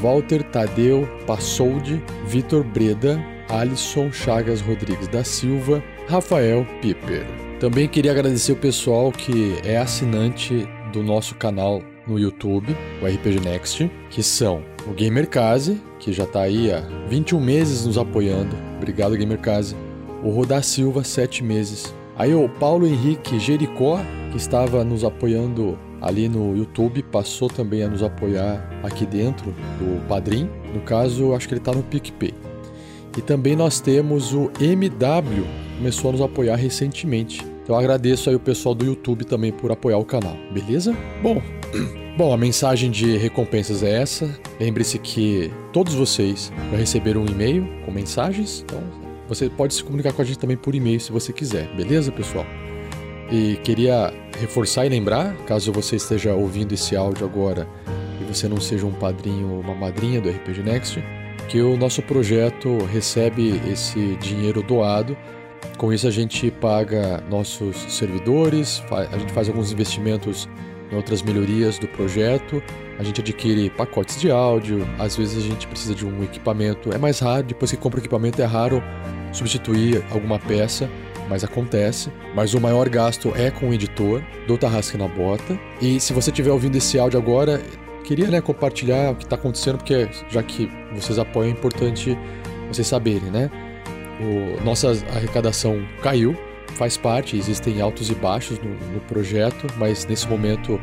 Walter Tadeu Passoldi, Vitor Breda, Alisson Chagas Rodrigues da Silva, Rafael Piper. Também queria agradecer o pessoal que é assinante do nosso canal no YouTube, o RPG Next, que são o Gamercase, que já está aí há 21 meses nos apoiando. Obrigado, Gamercase. O Rodar Silva, 7 meses. Aí o Paulo Henrique Jericó, que estava nos apoiando ali no YouTube, passou também a nos apoiar aqui dentro do Padrim. No caso, acho que ele está no PicPay. E também nós temos o MW, começou a nos apoiar recentemente. Então agradeço aí o pessoal do YouTube também por apoiar o canal, beleza? Bom, bom, a mensagem de recompensas é essa. Lembre-se que todos vocês já receberam um e-mail com mensagens, então você pode se comunicar com a gente também por e-mail se você quiser, beleza, pessoal? E queria reforçar e lembrar, caso você esteja ouvindo esse áudio agora e você não seja um padrinho ou uma madrinha do RPG Next, que o nosso projeto recebe esse dinheiro doado. Com isso a gente paga nossos servidores, a gente faz alguns investimentos em outras melhorias do projeto, a gente adquire pacotes de áudio, às vezes a gente precisa de um equipamento, é mais raro, depois que compra o equipamento é raro substituir alguma peça, mas acontece. Mas o maior gasto é com o editor do Tarrasque na Bota. E se você estiver ouvindo esse áudio agora, queria né, compartilhar o que está acontecendo, porque já que vocês apoiam, é importante vocês saberem, né? O, nossa arrecadação caiu, faz parte, existem altos e baixos no, no projeto, mas nesse momento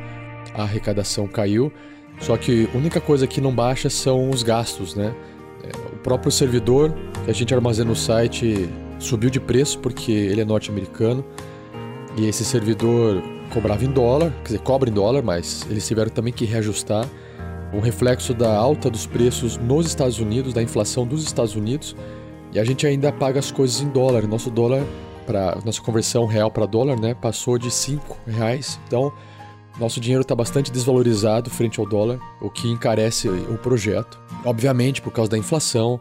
a arrecadação caiu. Só que a única coisa que não baixa são os gastos, né? É, o próprio servidor que a gente armazena no site subiu de preço porque ele é norte-americano e esse servidor cobrava em dólar, quer dizer, cobra em dólar, mas eles tiveram também que reajustar um reflexo da alta dos preços nos Estados Unidos, da inflação dos Estados Unidos, e a gente ainda paga as coisas em dólar. Nosso dólar para nossa conversão real para dólar, né, passou de 5 reais. Então, nosso dinheiro está bastante desvalorizado frente ao dólar, o que encarece o projeto. Obviamente, por causa da inflação,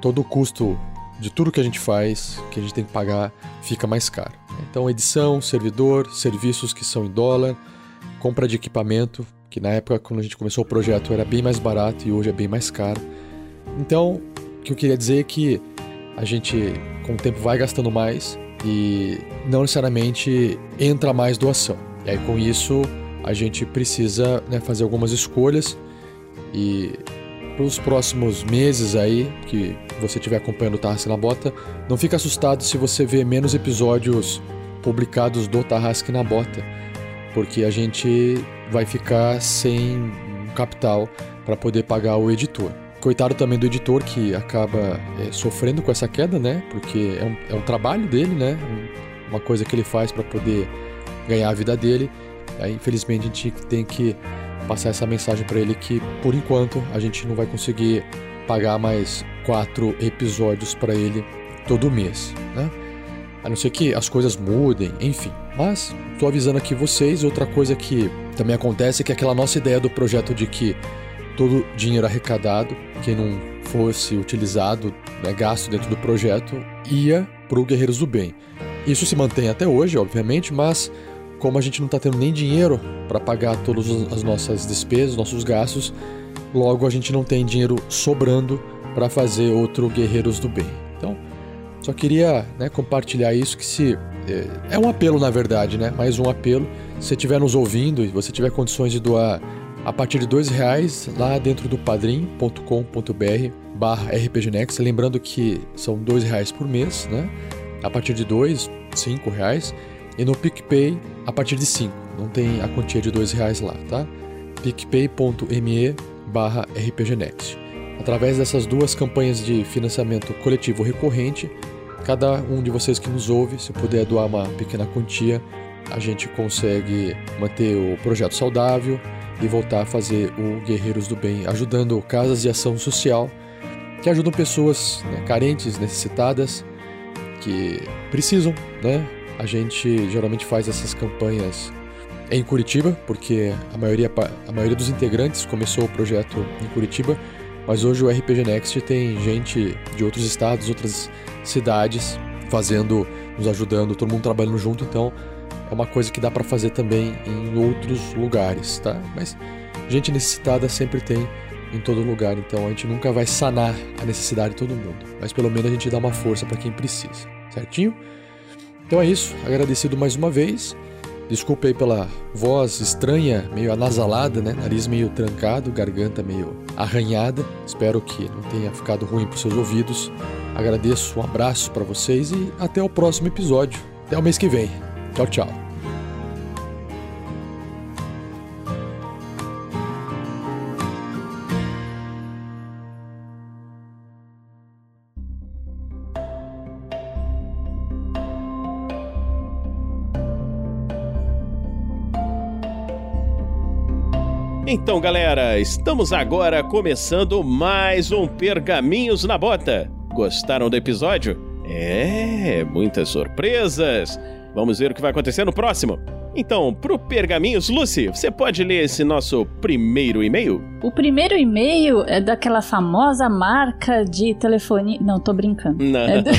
todo o custo de tudo que a gente faz, que a gente tem que pagar, fica mais caro. Então, edição, servidor, serviços que são em dólar, compra de equipamento, que na época, quando a gente começou o projeto, era bem mais barato e hoje é bem mais caro. Então, o que eu queria dizer é que a gente, com o tempo, vai gastando mais e não necessariamente entra mais doação. E aí, com isso, a gente precisa né, fazer algumas escolhas e para os próximos meses aí, que você estiver acompanhando o Tarrasque na Bota, não fique assustado se você vê menos episódios publicados do Tarrasque na Bota, porque a gente vai ficar sem capital para poder pagar o editor. Coitado também do editor que acaba é, sofrendo com essa queda, né? Porque é um, é um trabalho dele, né? Uma coisa que ele faz para poder ganhar a vida dele. Aí, infelizmente, a gente tem que passar essa mensagem para ele que, por enquanto, a gente não vai conseguir pagar mais quatro episódios para ele todo mês, né? A não ser que as coisas mudem, enfim. Mas estou avisando aqui vocês. Outra coisa que também acontece é que aquela nossa ideia do projeto de que todo dinheiro arrecadado, que não fosse utilizado, né, gasto dentro do projeto, ia para o Guerreiros do Bem. Isso se mantém até hoje, obviamente, mas como a gente não está tendo nem dinheiro para pagar todas as nossas despesas, nossos gastos, logo a gente não tem dinheiro sobrando para fazer outro Guerreiros do Bem. Então, só queria né, compartilhar isso que se é, é, um apelo na verdade, né? Mais um apelo. Se estiver nos ouvindo e você tiver condições de doar a partir de dois reais lá dentro do padrim.com.br barra rpgnext, lembrando que são dois reais por mês, né? A partir de dois, cinco reais e no PicPay a partir de 5. Não tem a quantia de dois reais lá, tá? picpay.me barra rpgnext. Através dessas duas campanhas de financiamento coletivo recorrente, cada um de vocês que nos ouve, se puder doar uma pequena quantia, a gente consegue manter o projeto saudável e voltar a fazer o Guerreiros do Bem, ajudando casas de ação social que ajudam pessoas né, carentes, necessitadas, que precisam né, a gente geralmente faz essas campanhas em Curitiba, porque a maioria, a maioria dos integrantes começou o projeto em Curitiba, mas hoje o RPG Next tem gente de outros estados, outras cidades fazendo, nos ajudando, todo mundo trabalhando junto, então é uma coisa que dá para fazer também em outros lugares, tá? Mas gente necessitada sempre tem em todo lugar, então a gente nunca vai sanar a necessidade de todo mundo, mas pelo menos a gente dá uma força para quem precisa, certinho? Então é isso, agradecido mais uma vez. Desculpe aí pela voz estranha, meio anasalada, né? Nariz meio trancado, garganta meio arranhada. Espero que não tenha ficado ruim para seus ouvidos. Agradeço, um abraço para vocês e até o próximo episódio. Até o mês que vem. Tchau, tchau. Então, galera, estamos agora começando mais um Pergaminhos na Bota. Gostaram do episódio? É, muitas surpresas. Vamos ver o que vai acontecer no próximo. Então, pro Pergaminhos, Lucy, você pode ler esse nosso primeiro e-mail? O primeiro e-mail é daquela famosa marca de telefonia. Não, tô brincando. Não. É do...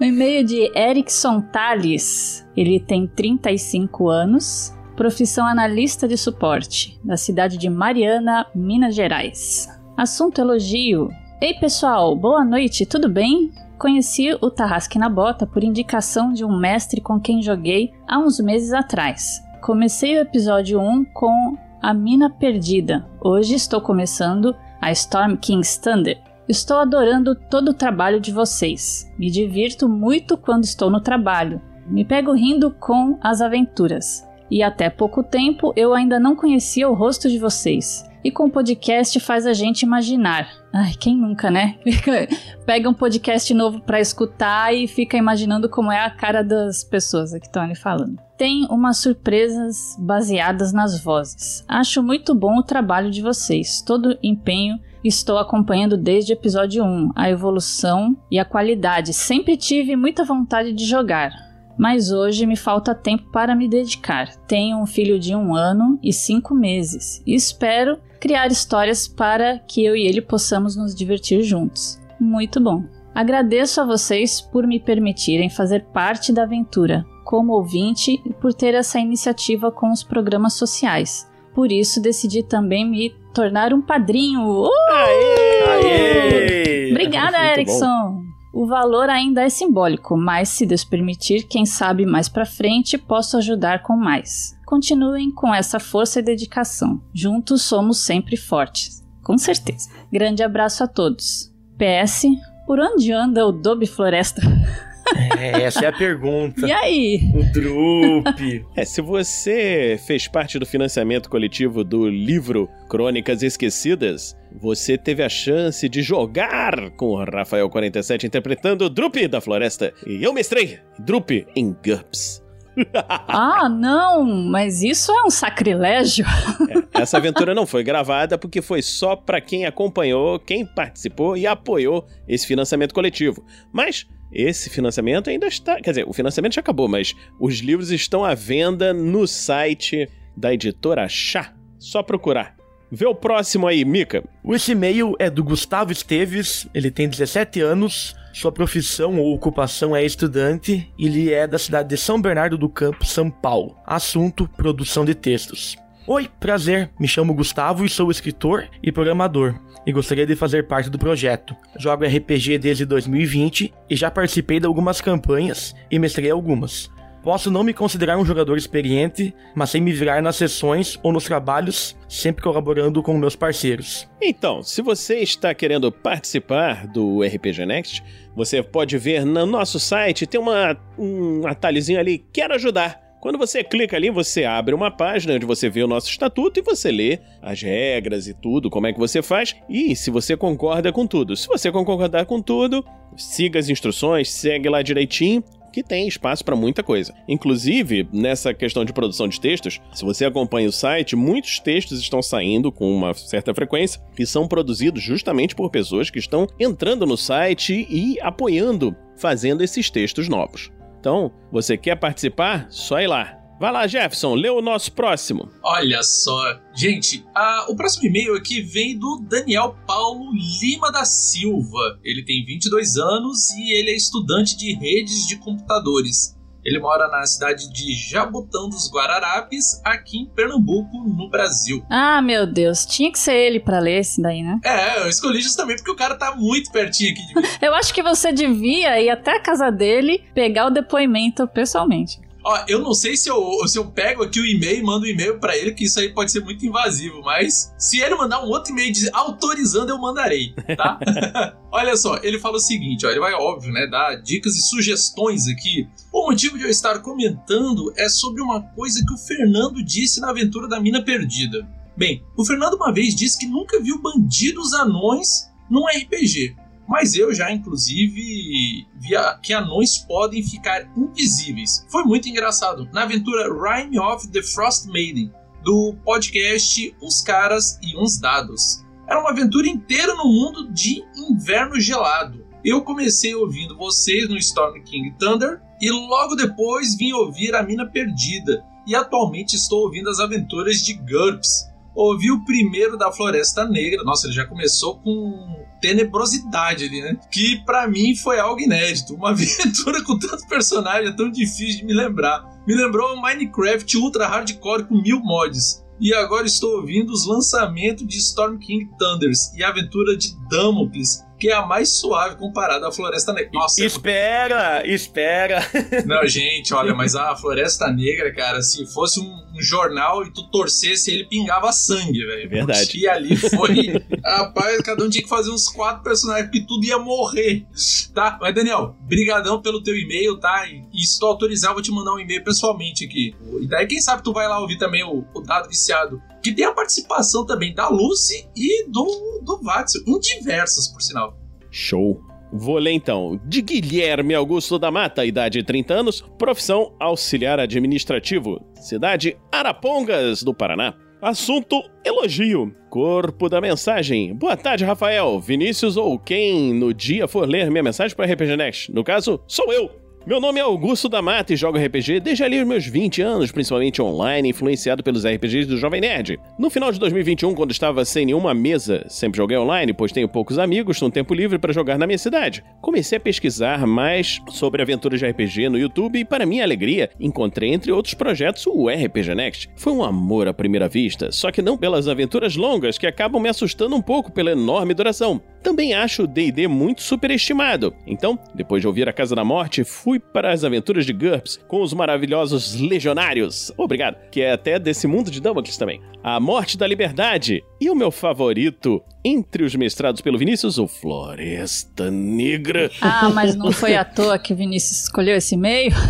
o e-mail de Erickson Tales. Ele tem 35 anos, profissão analista de suporte, da cidade de Mariana, Minas Gerais. Assunto elogio. Ei pessoal, boa noite, tudo bem? Conheci o Tarrasque na Bota por indicação de um mestre com quem joguei há uns meses atrás. Comecei o episódio 1 com A Mina Perdida. Hoje estou começando a Storm King's Thunder. Estou adorando todo o trabalho de vocês. Me divirto muito quando estou no trabalho. Me pego rindo com as aventuras. E até pouco tempo eu ainda não conhecia o rosto de vocês. E com o podcast faz a gente imaginar. Ai, quem nunca, né? Pega um podcast novo para escutar e fica imaginando como é a cara das pessoas que estão ali falando. Tem umas surpresas baseadas nas vozes. Acho muito bom o trabalho de vocês. Todo empenho estou acompanhando desde o episódio 1, a evolução e a qualidade. Sempre tive muita vontade de jogar, mas hoje me falta tempo para me dedicar. Tenho um filho de um ano e cinco meses e espero criar histórias para que eu e ele possamos nos divertir juntos. Muito bom. Agradeço a vocês por me permitirem fazer parte da aventura como ouvinte e por ter essa iniciativa com os programas sociais. Por isso decidi também me tornar um padrinho. Uh! Aê! Obrigada, Muito Erickson. O valor ainda é simbólico, mas se Deus permitir, quem sabe mais pra frente posso ajudar com mais. Continuem com essa força e dedicação. Juntos somos sempre fortes. Com certeza. Grande abraço a todos. PS, por onde anda o Dobby Floresta? É, essa é a pergunta. E aí? O Drup. É, se você fez parte do financiamento coletivo do livro Crônicas Esquecidas, você teve a chance de jogar com o Rafael 47 interpretando o Drup da Floresta. E eu mestrei Drup em GURPS. Ah, não, mas isso é um sacrilégio. Essa aventura não foi gravada porque foi só para quem acompanhou, quem participou e apoiou esse financiamento coletivo. Mas esse financiamento ainda está. Quer dizer, o financiamento já acabou, mas os livros estão à venda no site da editora Chá. Só procurar. Vê o próximo aí, Mica. Esse e-mail é do Gustavo Esteves, ele tem 17 anos, sua profissão ou ocupação é estudante e ele é da cidade de São Bernardo do Campo, São Paulo. Assunto: produção de textos. Oi, prazer. Me chamo Gustavo e sou escritor e programador. E gostaria de fazer parte do projeto. Jogo RPG desde 2020 e já participei de algumas campanhas e mestrei algumas. Posso não me considerar um jogador experiente, mas sem me virar nas sessões ou nos trabalhos, sempre colaborando com meus parceiros. Então, se você está querendo participar do RPG Next, você pode ver no nosso site, tem uma, um atalhozinho ali, quero ajudar. Quando você clica ali, você abre uma página onde você vê o nosso estatuto e você lê as regras e tudo, como é que você faz e se você concorda com tudo. Se você concordar com tudo, siga as instruções, segue lá direitinho que tem espaço para muita coisa. Inclusive, nessa questão de produção de textos, se você acompanha o site, muitos textos estão saindo com uma certa frequência e são produzidos justamente por pessoas que estão entrando no site e apoiando, fazendo esses textos novos. Então, você quer participar? Só ir lá. Vai lá, Jefferson, lê o nosso próximo. Olha só. Gente, a- o próximo e-mail aqui vem do Daniel Paulo Lima da Silva. Ele tem 22 anos e ele é estudante de redes de computadores. Ele mora na cidade de Jabotão dos Guararapes, aqui em Pernambuco, no Brasil. Ah, meu Deus, tinha que ser ele pra ler esse daí, né? É, eu escolhi justamente porque o cara tá muito pertinho aqui de mim. Eu acho que você devia ir até a casa dele pegar o depoimento pessoalmente. Ó, eu não sei se eu, se eu pego aqui o e-mail e mando um e-mail pra ele, que isso aí pode ser muito invasivo, mas se ele mandar um outro e-mail autorizando, eu mandarei, tá? Olha só, ele fala o seguinte, ó, ele vai, óbvio, né, dar dicas e sugestões aqui. O motivo de eu estar comentando é sobre uma coisa que o Fernando disse na aventura da Mina Perdida. Bem, o Fernando uma vez disse que nunca viu bandidos anões num RPG. Mas eu já, inclusive, via que anões podem ficar invisíveis. Foi muito engraçado. Na aventura Rhyme of the Frost Maiden, do podcast Uns Caras e Uns Dados. Era uma aventura inteira no mundo de inverno gelado. Eu comecei ouvindo vocês no Storm King Thunder e logo depois vim ouvir A Mina Perdida. E atualmente estou ouvindo as aventuras de GURPS. Ouvi o primeiro da Floresta Negra. Nossa, ele já começou com tenebrosidade ali, né? Que para mim foi algo inédito. Uma aventura com tanto personagem é tão difícil de me lembrar. Me lembrou Minecraft Ultra Hardcore com mil mods. E agora estou ouvindo os lançamentos de Storm King Thunders e a aventura de Damocles, que é a mais suave comparada à Floresta Negra. Nossa, Espera, espera. não, gente, olha, mas a Floresta Negra, cara, se fosse um, um jornal e tu torcesse, ele pingava sangue, velho. Verdade. E ali foi. Rapaz, cada um tinha que fazer uns quatro personagens, porque tudo ia morrer. Tá? Mas, Daniel, brigadão pelo teu e-mail, tá? E, e se tu autorizar, eu vou te mandar um e-mail pessoalmente aqui. E daí, quem sabe tu vai lá ouvir também o, o Dado Viciado. Que tem a participação também da Lucy e do, do Vatsil, em diversas, por sinal. Show. Vou ler então. De Guilherme Augusto da Mata, idade 30 anos, profissão auxiliar administrativo, cidade Arapongas, do Paraná. Assunto: elogio. Corpo da mensagem. Boa tarde, Rafael, Vinícius ou quem no dia for ler minha mensagem para RPG Next. No caso, sou eu. Meu nome é Augusto da Mata e jogo RPG desde ali os meus 20 anos, principalmente online, influenciado pelos RPGs do Jovem Nerd. No final de 2021, quando estava sem nenhuma mesa, sempre joguei online, pois tenho poucos amigos, um tempo livre para jogar na minha cidade. Comecei a pesquisar mais sobre aventuras de RPG no YouTube e, para minha alegria, encontrei entre outros projetos o RPG Next. Foi um amor à primeira vista, só que não pelas aventuras longas que acabam me assustando um pouco pela enorme duração. Também acho o D&D muito superestimado. Então, depois de ouvir A Casa da Morte, fui para as aventuras de GURPS com os maravilhosos Legionários. Obrigado. Que é até desse mundo de Damocles também. A Morte da Liberdade. E o meu favorito, entre os mestrados pelo Vinícius, o Floresta Negra. Ah, mas não foi à toa que o Vinícius escolheu esse meio?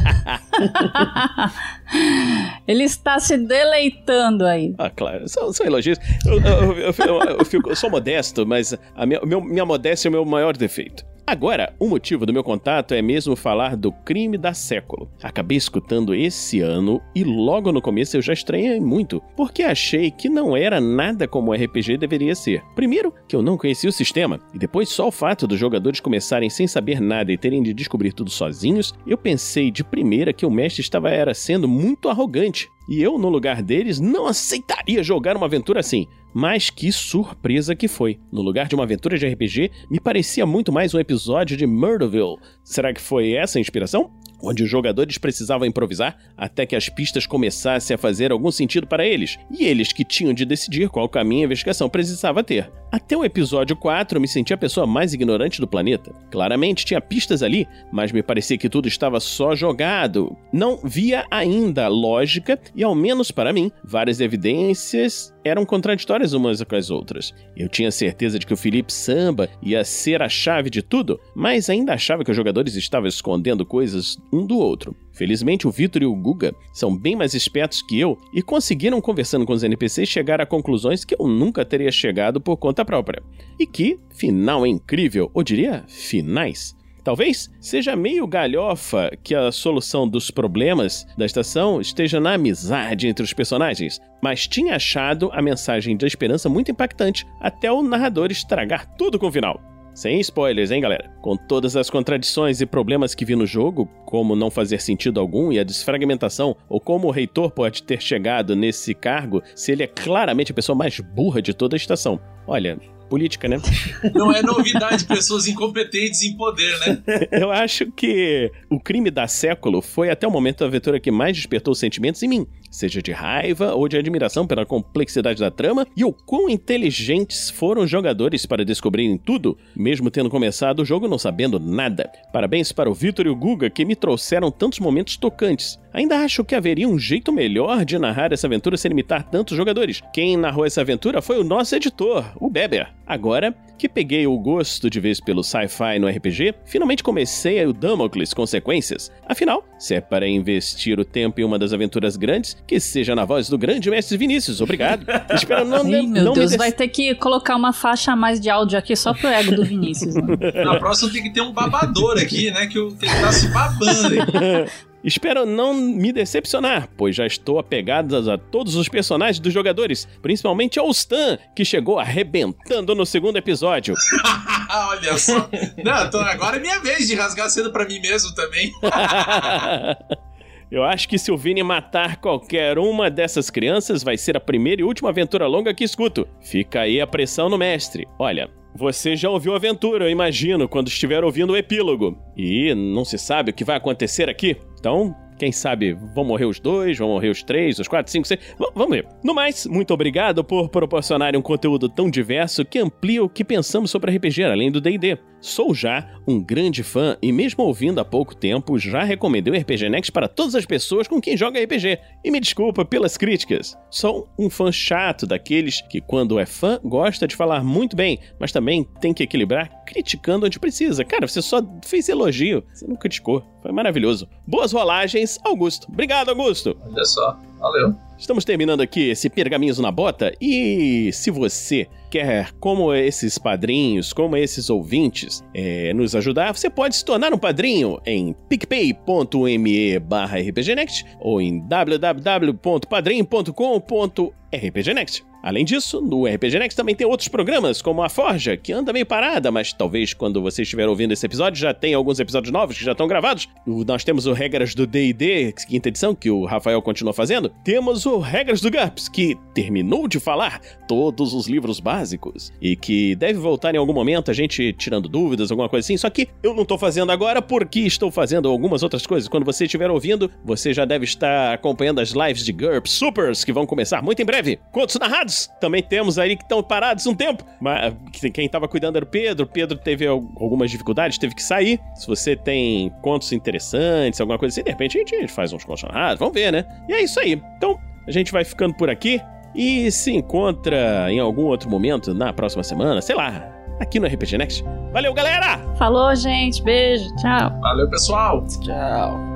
Ele está se deleitando aí. Ah, claro, são, são elogios. Eu, eu, eu, eu- fico- eu sou modesto, mas a minha, minha modéstia é o meu maior defeito. Agora, o motivo do meu contato é mesmo falar do crime da século. Acabei escutando esse ano e logo no começo eu já estranhei muito, porque achei que não era nada como o RPG deveria ser. Primeiro, que eu não conhecia o sistema, e depois só o fato dos jogadores começarem sem saber nada e terem de descobrir tudo sozinhos, eu pensei de primeira que o mestre estava era sendo muito arrogante. E eu, no lugar deles, não aceitaria jogar uma aventura assim. Mas que surpresa que foi. No lugar de uma aventura de RPG, me parecia muito mais um episódio de Murderville. Será que foi essa a inspiração? Onde os jogadores precisavam improvisar até que as pistas começassem a fazer algum sentido para eles, e eles que tinham de decidir qual caminho a investigação precisava ter. Até o episódio 4, eu me senti a pessoa mais ignorante do planeta. Claramente tinha pistas ali, mas me parecia que tudo estava só jogado. Não via ainda lógica, e ao menos para mim, várias evidências eram contraditórias umas com as outras. Eu tinha certeza de que o Felipe Samba ia ser a chave de tudo, mas ainda achava que os jogadores estavam escondendo coisas um do outro. Felizmente, o Vitor e o Guga são bem mais espertos que eu e conseguiram, conversando com os NPCs, chegar a conclusões que eu nunca teria chegado por conta própria. E que final incrível, ou diria, finais. Talvez seja meio galhofa que a solução dos problemas da estação esteja na amizade entre os personagens, mas tinha achado a mensagem da esperança muito impactante até o narrador estragar tudo com o final. Sem spoilers, hein, galera? Com todas as contradições e problemas que vi no jogo, como não fazer sentido algum e a desfragmentação, ou como o reitor pode ter chegado nesse cargo se ele é claramente a pessoa mais burra de toda a estação. Olha, política, né? Não é novidade pessoas incompetentes em poder, né? Eu acho que o crime da século foi até o momento a aventura que mais despertou sentimentos em mim, seja de raiva ou de admiração pela complexidade da trama e o quão inteligentes foram os jogadores para descobrirem tudo, mesmo tendo começado o jogo não sabendo nada. Parabéns para o Vitor e o Guga que me trouxeram tantos momentos tocantes. Ainda acho que haveria um jeito melhor de narrar essa aventura sem limitar tantos jogadores. Quem narrou essa aventura foi o nosso editor, o Beber. Agora que peguei o gosto de vez pelo sci-fi no RPG, finalmente comecei o Damocles Consequências. Afinal, se é para investir o tempo em uma das aventuras grandes, que seja na voz do grande mestre Vinícius. Obrado. Espero não, Ih, meu não Deus, me vai ter que colocar uma faixa a mais de áudio aqui só pro ego do Vinícius. né? Na próxima tem que ter um babador aqui, né? Que, o, que tá se babando. aí. Espero não me decepcionar, pois já estou apegado a todos os personagens dos jogadores, principalmente ao Stan, que chegou arrebentando no segundo episódio. Olha só. Não, tô, agora é minha vez de rasgar cedo pra mim mesmo também. Eu acho que se o Vini matar qualquer uma dessas crianças, vai ser a primeira e última aventura longa que escuto. Fica aí a pressão no mestre. Olha, você já ouviu aventura, eu imagino, quando estiver ouvindo o epílogo. E não se sabe o que vai acontecer aqui. Então, quem sabe vão morrer os dois, vão morrer os três, os quatro, cinco, seis. V vamos ver. No mais, muito obrigado por proporcionarem um conteúdo tão diverso que amplia o que pensamos sobre RPG, além do DD. Sou já um grande fã e, mesmo ouvindo há pouco tempo, já recomendei o RPG Next para todas as pessoas com quem joga RPG. E me desculpa pelas críticas. Sou um fã chato daqueles que, quando é fã, gosta de falar muito bem, mas também tem que equilibrar criticando onde precisa. Cara, você só fez elogio, você não criticou. Foi maravilhoso. Boas rolagens, Augusto. Obrigado, Augusto. Olha só, valeu. Estamos terminando aqui esse Pergaminhos na Bota e se você quer, como esses padrinhos, como esses ouvintes, é, nos ajudar, você pode se tornar um padrinho em picpay.me barra rpgnext ou em www.padrim.com.rpgnext. Além disso, no RPG Next também tem outros programas, como a Forja, que anda meio parada, mas talvez quando você estiver ouvindo esse episódio já tenha alguns episódios novos que já estão gravados. Nós temos o Regras do D&D, quinta edição, que o Rafael continua fazendo. Temos o Regras do GURPS, que terminou de falar todos os livros básicos e que deve voltar em algum momento, a gente tirando dúvidas, alguma coisa assim. Só que eu não estou fazendo agora porque estou fazendo algumas outras coisas. Quando você estiver ouvindo, você já deve estar acompanhando as lives de GURPS Supers, que vão começar muito em breve. Contos narrados também temos aí que estão parados um tempo. Mas quem estava cuidando era o Pedro. Pedro teve algumas dificuldades, teve que sair. Se você tem contos interessantes, alguma coisa assim, de repente a gente faz uns contos narrados. Vamos ver, né? E é isso aí. Então, a gente vai ficando por aqui e se encontra em algum outro momento na próxima semana, sei lá, aqui no RPG Next. Valeu, galera! Falou, gente. Beijo. Tchau. Valeu, pessoal. Tchau.